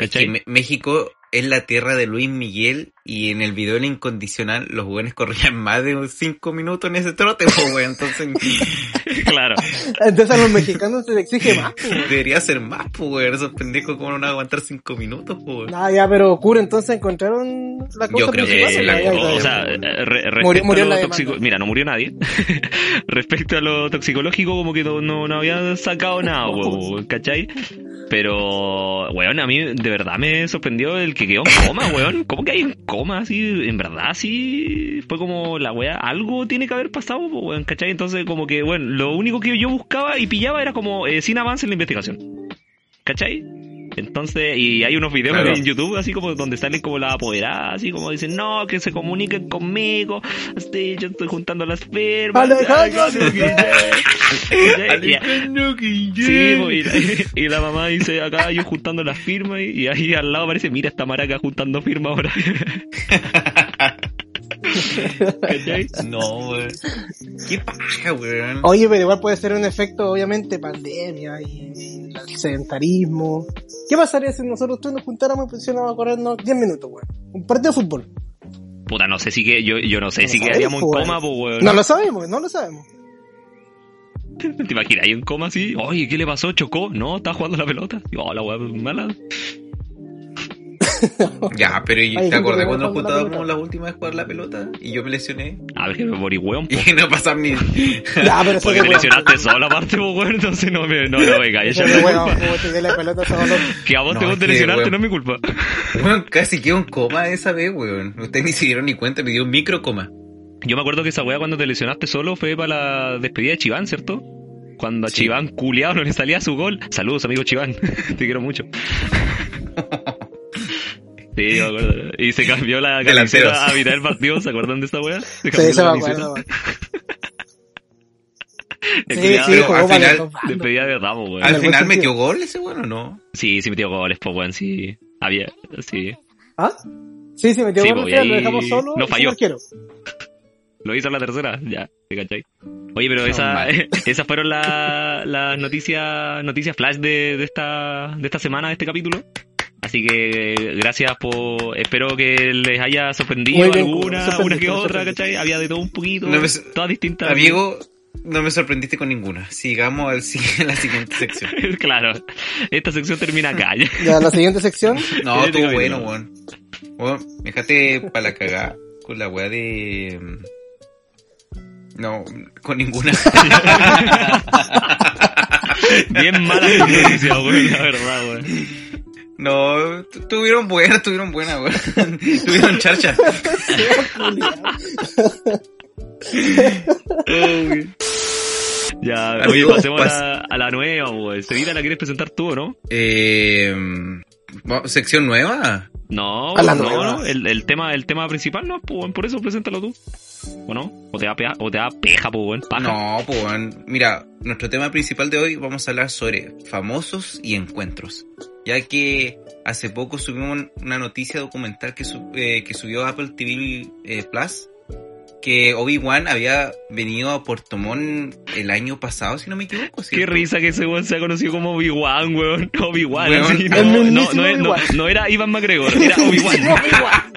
¿Cachai? que México es la tierra de Luis Miguel y en el video El Incondicional los jóvenes corrían más de 5 minutos en ese trote, pues. Entonces claro. Entonces a los mexicanos se les exige más, pues, debería ser más, pues, weón. Esos pendejos como no van a aguantar 5 minutos, pues, weón. Ah, ya, pero cura, entonces encontraron la cosa Yo creo que pues, la- o sea, eh, re- respecto Murió- la toxico- mira, no murió nadie. respecto a lo toxicológico, como que no, no, no había sacado nada, weón, ¿cachai? Pero, weón, a mí de verdad me sorprendió el que quedó en coma, weón. ¿Cómo que hay en coma? Así, en verdad, sí. Fue como la weá, algo tiene que haber pasado, weón, ¿cachai? Entonces, como que, bueno, lo único que yo buscaba y pillaba era como eh, sin avance en la investigación. ¿Cachai? Entonces, y hay unos videos Claro. en YouTube así como donde salen como las apoderadas, así como dicen, no, que se comuniquen conmigo, así, yo estoy juntando las firmas. Alejandro Alejandro Guillén. Sí, po, y, la, y la mamá dice acá yo juntando las firmas y, y ahí al lado aparece, mira esta maraca juntando firmas ahora. ¿Cachai? No, weón. Qué paja, weón. Oye, pero igual puede ser un efecto, obviamente, pandemia y el sedentarismo. ¿Qué pasaría si nosotros tres nos juntáramos y pusiéramos a corrernos 10 minutos, weón? Un partido de fútbol. Puta, no sé si que, yo, yo no sé No si quedaríamos en coma, weón. No lo sabemos, no lo sabemos. ¿Te imaginas ahí en coma así? Oye, ¿qué le pasó? ¿Chocó? No, está jugando la pelota. Y, Oh, la weá mala. Ya, pero ¿y Ay, ¿te acordás cuando nos la juntábamos pelota. la última vez jugar la pelota? Y yo me lesioné. A ver, que me morí weón. Y no pasan ni. Ya, pero Porque te lesionaste solo aparte, weón. Entonces no me, no, no me de weón, como te la pelota solo. Que a vos No, te guste lesionarte weón. no es mi culpa. Weón, casi quedó en coma esa vez, weón. Ustedes ni se dieron ni cuenta, me dio un micro coma. Yo me acuerdo que esa weá cuando te lesionaste solo fue para la despedida de Chiván, ¿cierto? Cuando a Sí. Chiván culiado no le salía su gol. Saludos, amigo Chiván. Te quiero mucho. Sí, me acuerdo. Y se cambió la camiseta a mitad del partido, ¿se acuerdan de esta weá? Se Sí, se la me acuerdo. Sí, sí, al final-. Despedida de Ramos, weón. Al final metió gol ese weón o no? Sí, sí metió goles, pues weón, sí. Había, sí. ¿Ah? Sí, sí, metió Sí, gol, pues, lo dejamos solo. no falló. Lo hizo en la tercera, ya, ¿te cachai? Oye, pero esa, esas fueron la- las noticias noticias flash de, de esta de esta semana, de este capítulo. Así que gracias por... Espero que les haya sorprendido bien, alguna, una que otra. ¿cachai? Había de todo un poquito, No me- todas distintas. Amigo, no me sorprendiste con ninguna. Sigamos a la siguiente sección. claro, esta sección termina acá. ya. La siguiente sección. No, estuvo bueno, weón. Weón, déjate para la cagada con la weá de. mm, No, con ninguna. Bien mala noticia, weón, la verdad, weón. No, tu- tuvieron buenas, tuvieron buenas, weón. tuvieron charcha. Ya, oye, pasemos a pas- la, a la nueva, weón. Sevita, ¿la quieres presentar tú o no? Eh, ¿Sección nueva? No, A la no, nueva. no, el, el tema, el tema principal no, pues, por eso preséntalo tú. ¿O no? ¿O te da, pea- o te da peja, pues, weón? Paja. No, pues weón. Mira, nuestro tema principal de hoy vamos a hablar sobre famosos y encuentros. Ya que hace poco subimos un- una noticia documental que, sub- eh, que subió Apple TV eh, Plus. Que Obi-Wan había venido a Puerto Montt el año pasado, si no me equivoco. Qué ¿cierto? risa que ese weón se ha conocido como Obi-Wan, weón. Obi-Wan, no, no, no, no, Obi-Wan. no era Ivan McGregor, era Obi-Wan.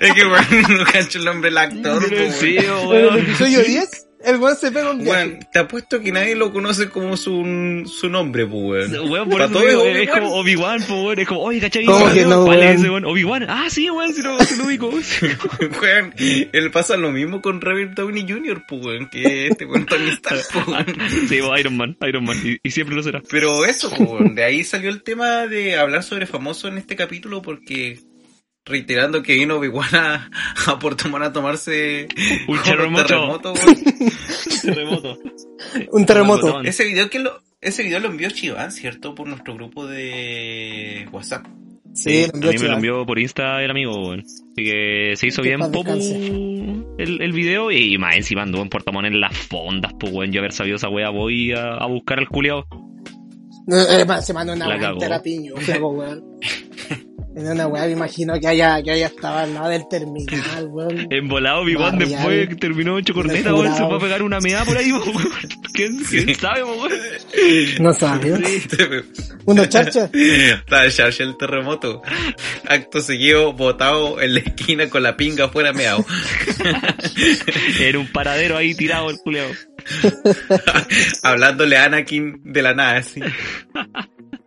es que weón, no cacho el nombre del actor. po, weón. Sí, En el episodio 10, el weón se pega un viaje. Weón, te apuesto que nadie lo conoce como su, su nombre, pues, weón. Weón, por Pa' eso todo digo, es como Obi-Wan, pues, weón. Es como, oye, ¿cachai? ¿Cómo que no, ¿Cuál es weón? ese weón? ¿Obi-Wan? Ah, sí, weón, si lo, si lo ubico. Weón, él pasa lo mismo con Robert Downey Jr., pues, weón, que este weón Tony Stark, pues, weón. Sí, Iron Man, Iron Man. Y, y siempre lo será. Pero eso, pues, weón, de ahí salió el tema de hablar sobre famosos en este capítulo porque reiterando que vino Obi-Wan a, a Puerto Montt a tomarse Un terremoto. Un terremoto. Ese video que lo, ese video lo envió Chiván, ¿cierto? Por nuestro grupo de WhatsApp. Sí, a lo mí me lo envió por Insta el amigo, weón. Así que se hizo bien popu el, el video y más encima anduvo en Puerto Montt en las fondas, pues weón. Yo haber sabido esa wea voy a, a buscar al culiao. No, eh, se mandó una La entera piño, weón. En una weá me imagino que haya, que haya estado al lado del terminal, weón. Obi-Wan Barrial. después que terminó hecho corneta, weón, se fue a pegar una meada por ahí, weón. ¿Quién, quién sabe, weón? No sabía. Unos charchas. Estaba el Charge el terremoto. Acto seguido, botado en la esquina con la pinga afuera meado. Era un paradero ahí tirado el culiao. Hablándole a Anakin de la nada, así.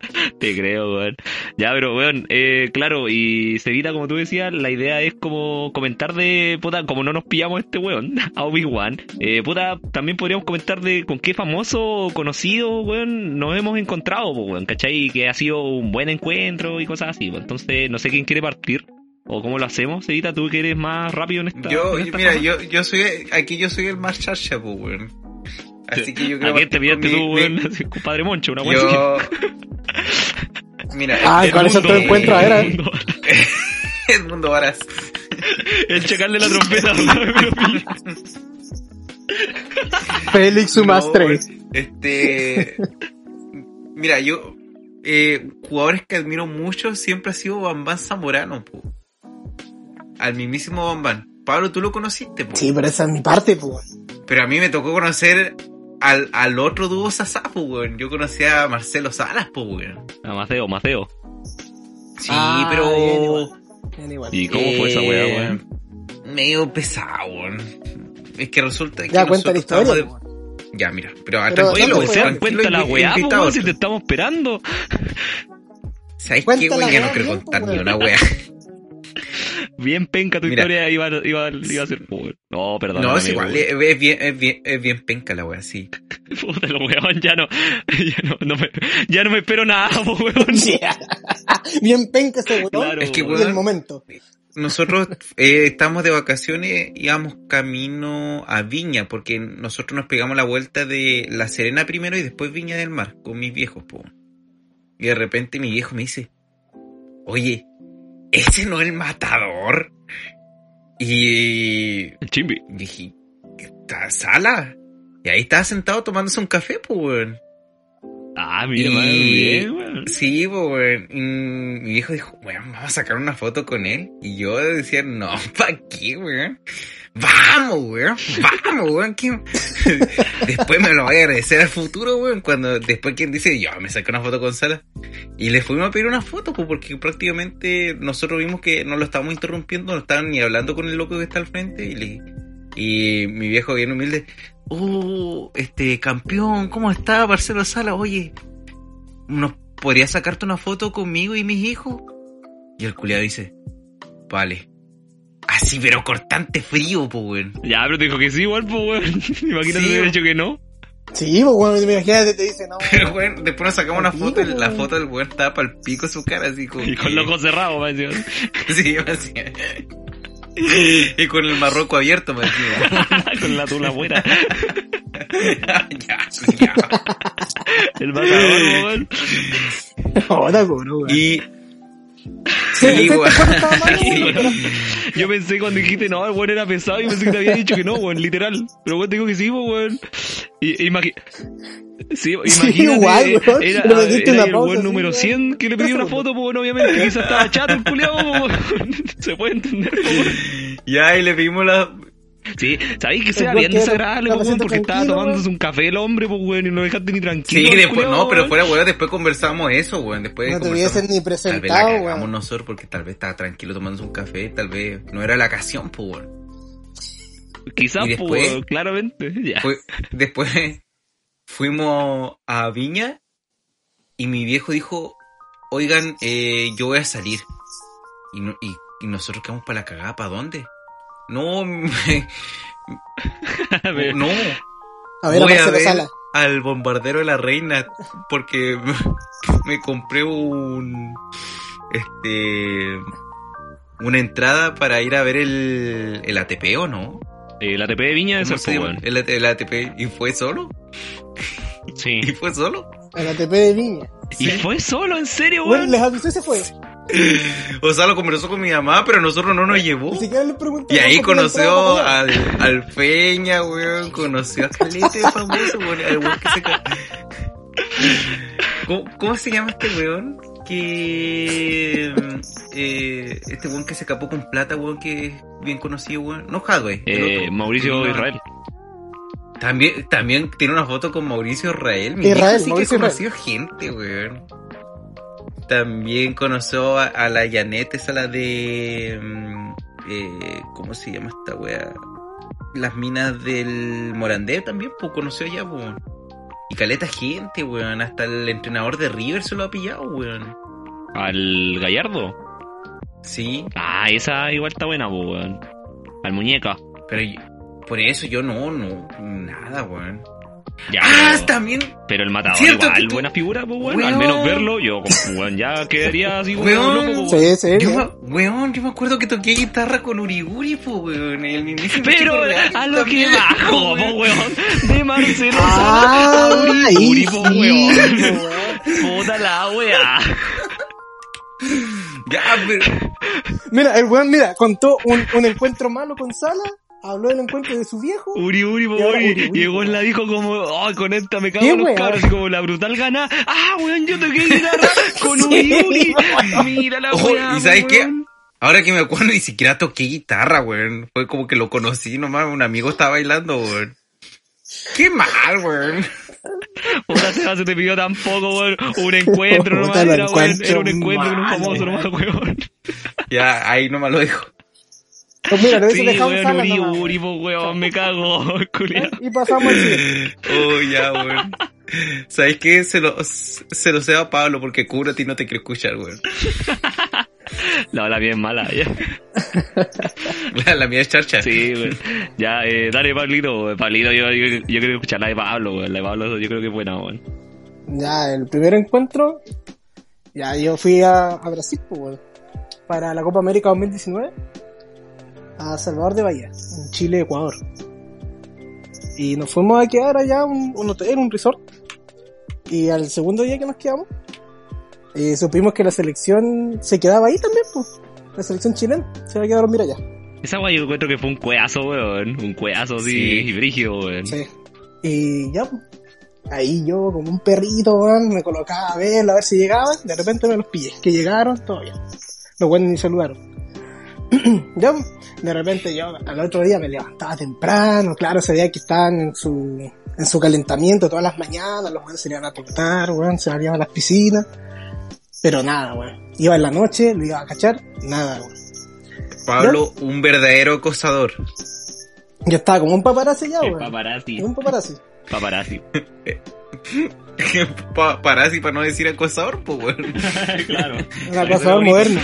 Te creo, weón. Ya, pero weón, eh, claro, y Sevita, como tú decías, la idea es como comentar de, puta, como no nos pillamos este weón, a Obi-Wan, eh, puta, también podríamos comentar de con qué famoso conocido, weón, nos hemos encontrado, weón, ¿cachai? Que ha sido un buen encuentro y cosas así, pues. Entonces, no sé quién quiere partir. ¿O cómo lo hacemos, Sevita? ¿Tú que eres más rápido en esta Yo, en esta mira, yo, yo soy, aquí yo soy el más charcha, pues, weón. Así que yo creo ¿A quién te pillaste tú, weón? mi- Compadre Moncho, una así. Yo. Mira, Ah, el, ¿cuál es mundo, otro encuentro? A ver, a ver. El mundo- el mundo varas. El chacal de la trompeta. weón. Félix Sumastre. No, este. Mira, yo. Eh, jugadores que admiro mucho siempre ha sido Bambán Zamorano, po. Al mismísimo Bambán. Pablo, tú lo conociste, po. Sí, pero esa es mi parte, pues. Pero a mí me tocó conocer al, al otro dúo Sasá, po, weón. Yo conocí a Marcelo Salas, po, weón. Ah, Mateo, Mateo. Sí, Ah, pero. bien, igual. Bien, igual. ¿Y cómo fue esa weá, Eh, weón? Medio pesado, weón. Es que resulta que. Ya cuenta la nosotros historia. pues. de- Ya, mira. Pero, Pero, tranquilo, no, pues, ¿se dan cuenta la weá, weón? Si te estamos esperando. ¿Sabes Cuenta qué, la weón? Ya no quiero contar pues, ni una weá. Bien penca tu Mira. historia iba, iba, iba a ser. No, perdón. No, es amigo, igual, es, es bien, es bien, es bien penca la weá, sí. Puta, lo weón, ya no, ya no, no me, ya no me espero nada, po, weón. Yeah. Bien penca ese weón. Claro, Es que, weón. el momento. Nosotros eh, estamos de vacaciones, íbamos camino a Viña, porque nosotros nos pegamos la vuelta de La Serena primero y después Viña del Mar, con mis viejos, po. Y de repente mi viejo me dice, oye, ¿ese no es el matador? Y El chimbi. dije, ¿está sala? Y ahí estaba sentado tomándose un café, pues, weón. Ah, mira, Y- man, bien, weón. Sí, pues, weón. Y mi viejo dijo, weón, vamos a sacar una foto con él. Y yo decía, no, ¿para qué, weón? Vamos, weón, vamos, weón. ¿qué- después me lo voy a agradecer al futuro, weón. Cuando después quien dice, yo me saqué una foto con Sala. Y le fuimos a pedir una foto, pues, porque prácticamente nosotros vimos que no lo estábamos interrumpiendo, no estaban ni hablando con el loco que está al frente. Y, le, y mi viejo bien humilde, oh, este, campeón, ¿cómo está Marcelo Sala? Oye, ¿nos podrías sacarte una foto conmigo y mis hijos? Y el culiado dice, vale. Así, pero cortante frío, pues, weón. Ya, pero te dijo que sí, igual, pues, weón. Imagínate Sí, si hubiera weón. dicho que no. Sí, pues weón, imagínate, te dice, no. Pero, weón, después nos sacamos una foto y la weón. foto del weón estaba para el pico su cara, así como. Y con que- los ojos cerrados, me decía. Sí, así. Y con el marroco abierto, me decía. con la tula afuera. ya, ya. El matador, weón. Ahora, cobro, weón. Y. Sí, Sí, estaba mal, Sí. Yo pensé cuando dijiste, no, el weón era pesado, y pensé que te había dicho que no, weón, literal. Pero weón, te digo que sí, pues, weón. Y, imagi Sí, imagínate, igual, weón. era, era una el pausa weón número weón. 100 que le pidió una foto, pues, bueno, obviamente, quizás estaba chato el culiao, pues, weón. Se puede entender, pues, weón. Ya, y le pedimos la. Sí, sabéis que sea bien desagradable, weón, paciente porque estaba tomándose un café el hombre, pues, weón, y no dejaste ni tranquilo. Sí, después, no, pero fuera, weón, después conversamos eso, weón. Después No te hubiesen ni Tal vez la presentado, weón. nosotros porque tal vez estaba tranquilo tomándose un café, tal vez no era la ocasión, pues, weón. Quizás, pues, claramente, ya. Fue- después fuimos a Viña y mi viejo dijo, oigan, eh, yo voy a salir. Y, no- y, y nosotros quedamos para la cagada, ¿para dónde? No, me- no, A ver, voy a ver Sala. al bombardero de la reina porque me compré un este una entrada para ir a ver el, el ATP o no Eh, la TP de Viña de ¿Cómo ser, se pues, el, el ATP y fue solo Sí. y fue solo En la TP de Viña. Y fue solo, en serio, Bueno, weón. les avisó y se fue. O sea lo conversó con mi mamá pero a nosotros no nos llevó le y ahí ¿cuánto conoció al, al Peña, weón. Conoció a Calete famoso, weón. Al weón que se ca- ¿Cómo, cómo se llama este weón? Que. eh, este weón que se escapó con plata, weón, que es bien conocido, weón. No Hadway. Eh. Mauricio. Israel. También, también tiene una foto con Mauricio Israel. Mi Israel, sí Mauricio que conoció gente, weón. También conoció a, a la Janet, esa la de... mm, eh, ¿Cómo se llama esta wea? Las minas del Morandé también, pues conoció allá, weón. Y caleta gente, weón. Hasta el entrenador de River se lo ha pillado, weón. Al Gallardo. Sí, Ah, esa igual está buena, pues, weón. Al muñeca. pero por eso yo no, no, nada, weón. Ya, Ah, pero, también. pero el matador Cierto igual, tú- buena figura, pues bueno, al Weón. menos verlo, yo como, weón, ya quedaría así Weón. loco, pues, Sí, sí. Yo weón, yo me acuerdo que toqué guitarra con Uriguri, po, weón. El mismísimo Pero Real a lo que bajo, po, weón. weón. De Marcelo Ah, Sala a Uri, ahí Uri, po, sí, weón. weón. Puta la wea. Ya, pero. Mira, el weón, mira, contó un, un encuentro malo con Sala, habló del encuentro de su viejo. Uri, Uri, Y Uri. Uri, Llegó en la dijo como, oh, con esta me cago ¿Qué en los cabros, así como la brutal gana. Ah, weón, yo toqué guitarra con Sí, Uri, Uri. weón. Mira la Ojo, wea. ¿y sabes qué? weón. Ahora que me acuerdo, ni siquiera toqué guitarra, weón. Fue como que lo conocí nomás, un amigo estaba bailando, weón. Qué mal, weón. Puta, Seba, se te pidió tampoco, weón. Un encuentro nomás, era, weón. encuentro Era un encuentro con un famoso weón. nomás, weón. Ya, ahí nomás lo dejo. Pues mira, lo Sí, en weón, Uri, nomás, Uri, po, weón, me cago, culiao. Y pasamos al siguiente. Oh, ya, weón. ¿Sabes qué? Se lo, se lo sé a Pablo porque Cura a ti no te quiere escuchar, weón. La ola bien mala, ya. La, la mía es charcha. Sí, weón. Ya, eh, dale, Pablito. Pablito, yo, yo, yo quiero escuchar la de Pablo, weón. La de Pablo yo creo que es buena, weón. Ya, el primer encuentro, ya yo fui a, a Brasil, pues, weón, para la Copa América 2019, a Salvador de Bahía, en Chile, Ecuador. Y nos fuimos a quedar allá a un, un hotel, un resort. Y al segundo día que nos quedamos, eh, supimos que la selección se quedaba ahí también, pues. La selección chilena se va a quedar a dormir allá. Esa weón yo encuentro que fue un cueazo, weón. Un cueazo así, Sí. brígido, weón. Sí. Y ya, pues, ahí yo como un perrito, weón, me colocaba a ver, a ver si llegaban, de repente me los pillé, que llegaron, todo bien. Los buenos ni saludaron. pues, de repente yo al otro día me levantaba temprano, claro, ese día que estaban en su, en su calentamiento todas las mañanas, los buenos se iban a trotar, weón, se salían a las piscinas, pero nada, weón. Iba en la noche, lo iba a cachar, nada, weón. Pablo, un verdadero acosador. Yo estaba como un paparazzi ya, weón. paparazzi. Un paparazzi. Paparazzi. Pa- para así, para no decir acosador, pues, weón. claro. Un acosador moderno.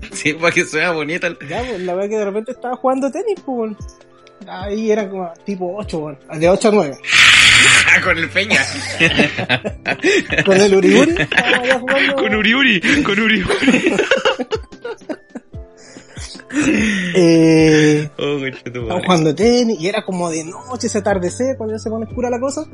Sí, para que suene bonita. el- Ya, pues la verdad que de repente estaba jugando tenis, pues. Ahí eran como tipo 8, weón. De 8 a 9. Con el Peña. Con el allá jugando. Con Uri Uri, con Uri Uri. Eh, Oh, madre. jugando tenis y era como de noche, se atardecer, cuando ya se pone oscura la cosa.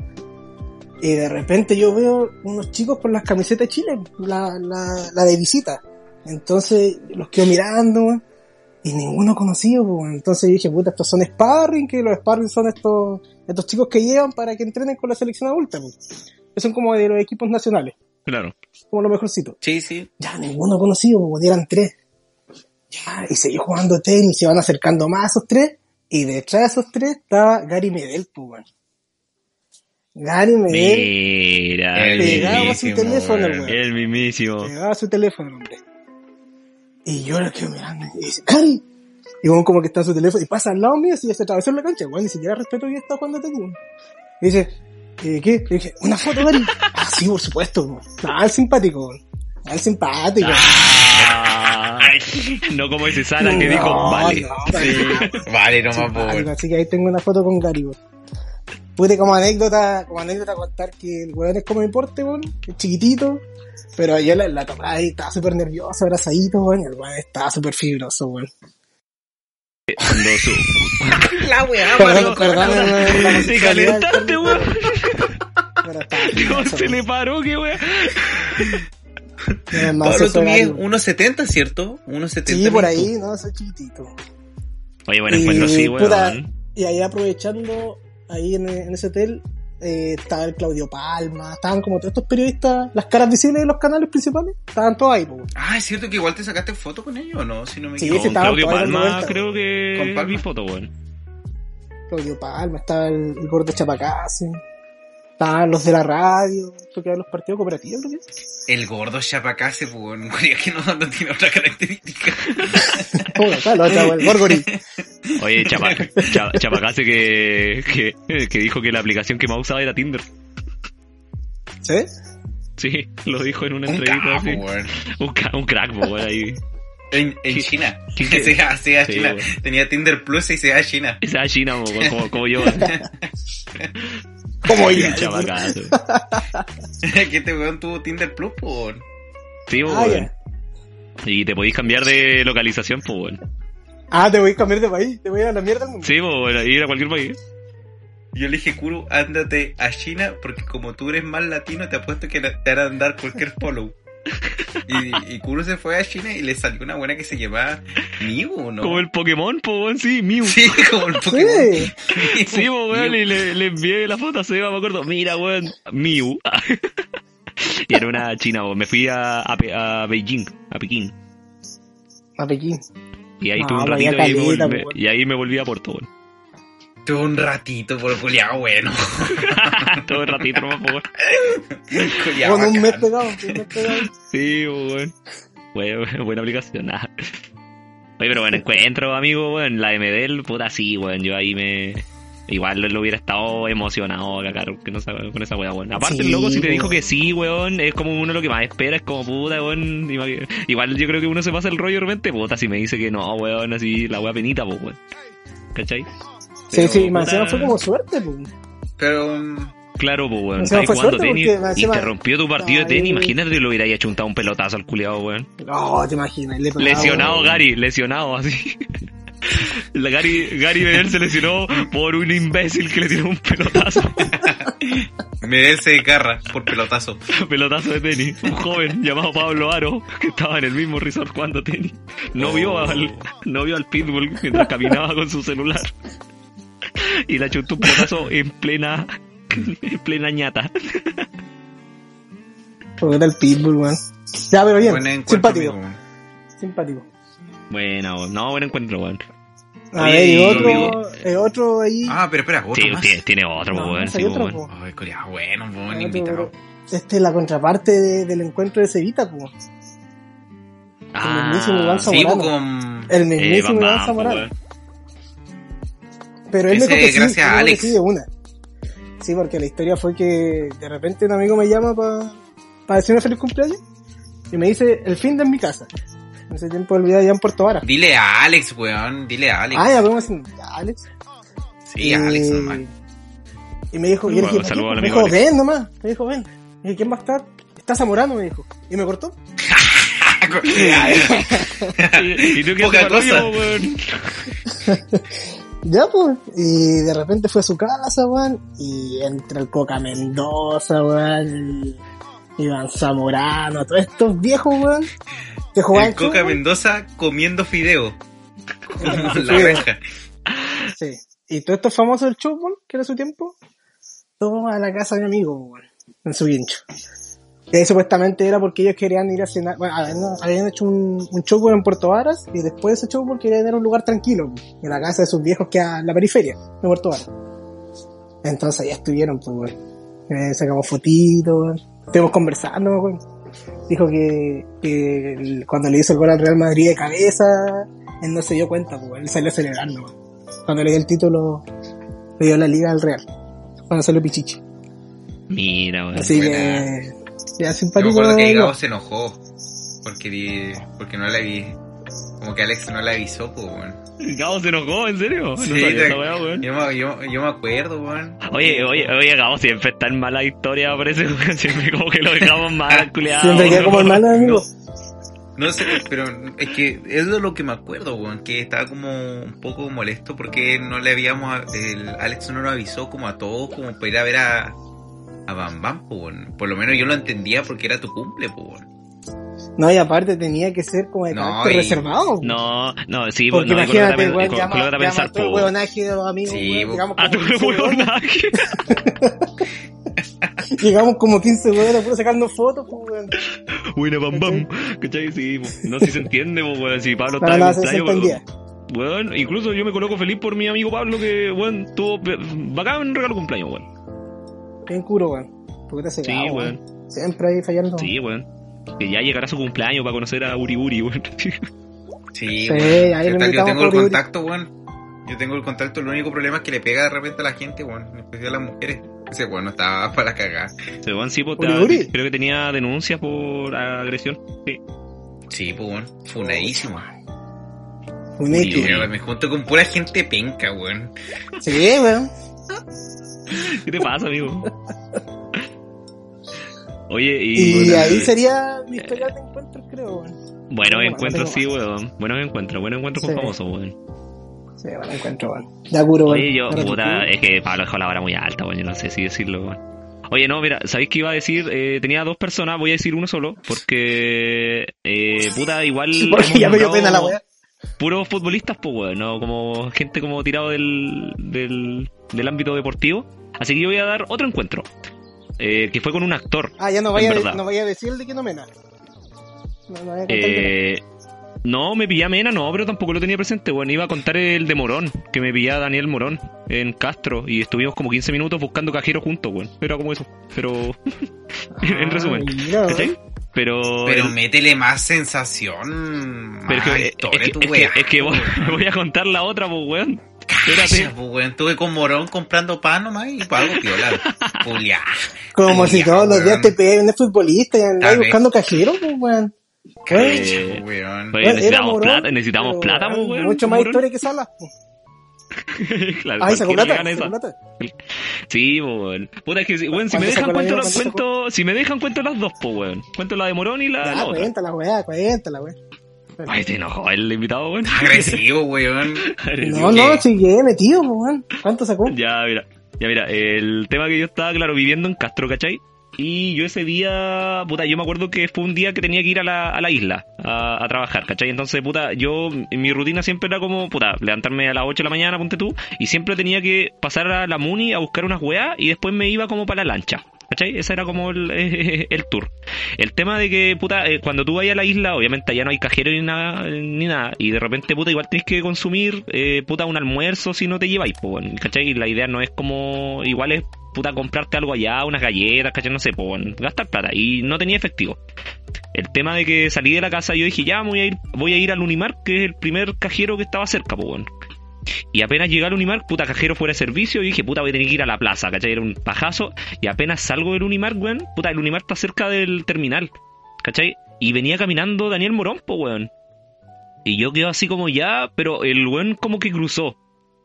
Y de repente yo veo unos chicos con las camisetas de Chile, la, la, la de visita. Entonces los quedo mirando, weón, y ninguno conocido, pues, weón. Entonces yo dije, puta, estos son sparring, que los sparring son estos, estos chicos que llevan para que entrenen con la selección adulta, pues. Que son como de los equipos nacionales, Claro. como lo mejorcito. Sí, sí. Ya, ninguno conocido, pues, eran tres. Ya, y seguí jugando tenis, se van acercando más a esos tres, y detrás de esos tres estaba Gary Medel, pues, weón. Gary Medel Mira. El pegaba su teléfono, weón. weón. El mismísimo. pegaba su teléfono, hombre. Y yo lo quedo mirando, y dice, Gary, y weón como que está en su teléfono, y pasa al lado mío, y se atravesó la cancha, weón, ni siquiera respeto que está jugando weón. Y dice, eh, ¿qué? Le dije, ¿una foto, Gary? ah, sí, por supuesto, weón. Ah, es simpático, weón. Ah, es simpático. Ah, no como ese Sala que No, dijo, vale. no, nada. Vale, Simpático, po, weón. así que ahí tengo una foto con Gary. Pude como anécdota, como anécdota contar que el weón es como deporte, weón, que es chiquitito, pero yo la, la ahí, estaba súper nervioso, abrazadito, weón, y el weón estaba súper fibroso, weón. Cuando su- La weá, Perdón, perdón, weón, la Te calentaste, weón. Pero estaba fibroso, se le paró, qué weón. Pablo, tú era mides algo. 1.70, ¿cierto? 1.70. Sí, por ahí, no, soy chiquitito. Oye, bueno, Y, encuentro sí, puta, weón. Y ahí aprovechando, ahí en, en ese hotel, eh, estaba el Claudio Palma, estaban como todos estos periodistas, las caras visibles de los canales principales, estaban todos ahí, po. Ah, es cierto que igual te sacaste foto con ellos, ¿o no? Si no me Sí, Claudio Palma, creo que Con Palma. vi foto, weón. Claudio Palma, estaba el, el gordo Chapacase, estaban los de la radio, creo que los partidos cooperativos, que. El gordo chapacase, pues, que no, no tiene otra característica. Bueno, claro, el Gorgori. Oye, Chapa, Cha- Chapacase que, que, que dijo que la aplicación que más usaba era Tinder. ¿Sí? Sí, lo dijo en una Un entrevista así. weón. Un, ca- un crack, weón, ahí. En, en ¿Qué- China. qué- qué? Se va, se va a Sí, China. Tenía Tinder Plus y se va a China. Esa es China, po, weón, como, como yo. ¿Cómo ya? Chavacazo. que este weón tuvo Tinder Plus, po, weón. Sí, pues, Ah, weón. ya. Y te podéis cambiar de localización, pues, weón. Ah, te voy a cambiar de país, te voy a ir a la mierda mundo. Sí, weón, ir a cualquier país. Yo le dije, Kuru, ándate a China porque como tú eres más latino, te apuesto que te harán dar cualquier follow. Y, y Kuru se fue a China y le salió una buena que se llamaba Mew, ¿no? Como el Pokémon, pues, weón, sí, Mew. Sí, como el Pokémon. Sí. Sí, pues, weón, y le, le envié la foto a Seba, me acuerdo. Mira, weón, Mew. y era una china, weón. Me fui a, a, Beijing, a Pekín. A Pekín. Y ahí No, tuve un vaya ratito y, ahí me po, weón. y ahí me volví a Puerto, weón. Tuve un ratito por culiado bueno. Todo el ratito nomás, po, weón. Culiao Con un mes pegado, un mes pegado. Sí, po, weón. Buena, buena aplicación, nada. Oye, pero bueno, encuentro, amigo, weón, la MDL, puta, sí, weón, yo ahí me... Igual lo hubiera estado emocionado cagar que no sabe- con esa weá, weón. Aparte, Sí, el loco, si te dijo que sí, weón, es como uno lo que más espera, es como puta, weón. Igual yo creo que uno se pasa el rollo de repente, puta, si me dice que no, weón, así, la weá penita, pues, weón. ¿Cachai? Sí, Pero, sí, más encima fue como suerte, pues. Pero Claro, pues, weón. Fue jugando tenis y te rompió tu partido de tenis. Imagínate que lo hubiera hecho un pelotazo al culiado, weón. No, te imaginas. Le pegaba, Lesionado weón. Gary, lesionado así. La Gary, Gary Medel se lesionó por un imbécil que le tiró un pelotazo, Medel se desgarra por pelotazo. pelotazo de tenis. Un joven llamado Pablo Aro, que estaba en el mismo resort jugando tenis. No vio al, no vio al Pitbull mientras caminaba con su celular. Y le chutó un pelotazo en plena, en plena ñata. Porque era el pitbull, weón. Ya, pero bien. Simpático. amigo. Simpático. Bueno, no, buen encuentro, weón. A ver, y otro, eh, otro ahí. Ah, pero espera, otro Sí, más. tiene, tiene otro, No, weón. hay sí, otro, weón. Ay, culiao, bueno, buen invitado. Este es la contraparte de- del encuentro de Cevita, pues. Ah, mismísimo Iván Sí, Zamorano. con... El eh, mismísimo Bam Iván Zamorano. Pero él Ese me dijo que sí, gracias a que Alex. sí de una. Sí, porque la historia fue que de repente un amigo me llama para decirme feliz cumpleaños y me dice, el fin de en mi casa. En ese tiempo olvidé allá en Puerto Vara. Dile a Alex, weón. Dile a Alex. Ah, ya podemos decir, Alex. Sí, Alex nomás. Y me dijo, y Bueno, dije, me dijo, Alex. ven nomás. Me dijo, ven. Y dije, ¿quién va a estar? Está Zamorano, me dijo. Y me cortó. ¿Y, y tú qué cosa. rollo, weón? Ya, pues. Y de repente fue a su casa, weón. Y entre el Coca Mendoza, weón. Iván Zamorano, todos estos viejos, weón. Que jugaban El Coca. Mendoza comiendo fideo. Como Sí, la sí. reja. Sí. Y todos estos famosos del fútbol, que era su tiempo, todos a la casa de mi amigo, weón. En su guincho. Y ahí supuestamente era porque ellos querían ir a cenar. Bueno, habían, hecho un, un show en Puerto Varas y después de ese show querían ir a un lugar tranquilo, en la casa de sus viejos que a la periferia de Puerto Varas. Entonces allá estuvieron, pues, weón. Eh, sacamos fotitos. Estuvimos conversando, weón. Dijo que, cuando le hizo el gol al Real Madrid de cabeza, él no se dio cuenta, pues, él salió celebrando. Cuando le dio el título, le dio la liga al Real. Cuando salió Pichichi. Mira, weón. Así buena. que, ya Yo me simpático. acuerdo que. Gabo se enojó. Porque, di- porque no le vi. Como que Alex no le avisó, pues, weón. Gabo se enojó, ¿en serio? No Sí, sabía te- esa weá, weón. yo, me, yo, yo me acuerdo, weón. Oye, oye, oye, Gabo siempre está en mala historia, parece. Siempre como que lo dejamos mal, culiado. Siempre queda como el malo amigo. No sé, pero es que es de lo que me acuerdo, weón, que estaba como un poco molesto porque no le habíamos, el Alex no nos avisó como a todos como para ir a ver a, a Bam Bam, weón. Por lo menos yo lo entendía porque era tu cumple, weón. No, y aparte tenía que ser como de No, carácter y- reservado. No, no, sí, Porque no, imagínate, llama, coloca a pensar, todo el huevonaje de los amigos, Sí, weón, po. llegamos como tu 15 huevones, huevonaje. llegamos como 15 huevones puro sacando fotos, pues, weón. Buena, bam, bam. ¿Cachai? Sí, no, si se entiende, po, weón. Si Pablo está de se entendía. weón, incluso yo me coloco feliz por mi amigo Pablo que, weón, tuvo bacán regalo de cumpleaños, weón. Bien curo, weón. Porque te hace Sí, cagado, weón. Siempre ahí fallando. Sí, weón. Que ya llegará su cumpleaños para conocer a Uri Uri, weón. Sí, Sí, weón. ahí lo yo invitamos tengo el por Uri. contacto, weón. Yo tengo el contacto, el único problema es que le pega de repente a la gente, weón. En especial a las mujeres. Ese weón no estaba para cagar. Ese weón sí, pues, Uri Uri. creo que tenía denuncias por agresión. Sí. Sí, pues, weón. Funadísimo. Un Uri, X. Me junto con pura gente penca, weón. Sí, weón. ¿Qué te pasa, amigo? Oye, y... Y bueno, ahí sería mi historia de encuentros, creo, weón. Buenos Bueno, encuentros, sí, weón. Buenos encuentros, buenos encuentros con Sí. famosos, weón. Sí, buen encuentro, weón. Curo, weón. Oye, yo, puta, es que Pablo dejó la vara muy alta, weón. Yo no sé si decirlo, weón. Oye, no, mira, ¿sabéis qué iba a decir? Eh, tenía dos personas, voy a decir uno solo, porque, eh, puta, igual. Porque ya me dio pena la weá. Puros futbolistas, pues, weón, ¿no? Como gente como tirado del, del, del ámbito deportivo. Así que yo voy a dar otro encuentro, eh, que fue con un actor. Ah, ya no vaya, verdad. no vaya a decir el de que no mena. No, no de Eh, no, me pillé a Mena, no, pero tampoco lo tenía presente. Bueno, iba a contar el de Morón, que me pillé a Daniel Morón en Castro y estuvimos como 15 minutos buscando cajeros juntos, weón. Era como eso, pero en resumen. Ah, mira, weón. ¿cachai? Pero, Pero el- métele más sensación. pero que, es que- tu es que- es que voy, voy a contar la otra, pues, weón. Espérate. pues, weón. Estuve con Morón comprando pan nomás y para algo piola. Julia. Como si todos los días te pegan de futbolista y andáis buscando cajero, pues, weón. Calla, Eh, weón. pues, necesitamos Morón, plata, necesitamos pero, plata, pues, weón, weón. Mucho más Morón. historia que Salas. pues. claro, Ah, sacó plata. gana sacó plata. Sí, weón. Puta, es que, si- weón, si me ¿Cuánto dejan cuento, la- cuento, si me dejan cuento las dos, pues, weón. Cuento la de Morón y la, otra. cuéntala, weá, cuéntala, weón. Ay, te enojó el invitado, weón. Agresivo, weón. No, no, sigue metido, weón. ¿Cuánto sacó? Ya, mira. Ya, mira, el tema que yo estaba, claro, viviendo en Castro, ¿cachai? Y yo ese día, puta, yo me acuerdo que fue un día que tenía que ir a la, a la isla a, a trabajar, ¿cachai? Entonces, puta, yo, mi rutina siempre era como, puta, levantarme a las 8 de la mañana, ponte tú, y siempre tenía que pasar a la Muni a buscar unas weas y después me iba como para la lancha. ¿Cachai? Ese era como el, el tour. El tema de que, puta, eh, cuando tú vayas a la isla, obviamente allá no hay cajero ni nada, ni nada, y de repente, puta, igual tienes que consumir, eh, puta, un almuerzo si no te lleváis, ¿cachai? La idea no es como, igual es, puta, comprarte algo allá, unas galletas, ¿cachai? No sé, pues, gastar plata, y no tenía efectivo. El tema de que salí de la casa, yo dije, ya, voy a ir, voy a ir al Unimar, que es el primer cajero que estaba cerca, pues. Y apenas llegué al Unimar, puta, cajero fuera de servicio, y dije, puta, voy a tener que ir a la plaza, ¿cachai? Era un pajazo. Y apenas salgo del Unimar, weón, puta, el Unimar está cerca del terminal, ¿cachai? Y venía caminando Daniel Morón, pues, weón. Y yo quedo así como ya, pero el weón como que cruzó.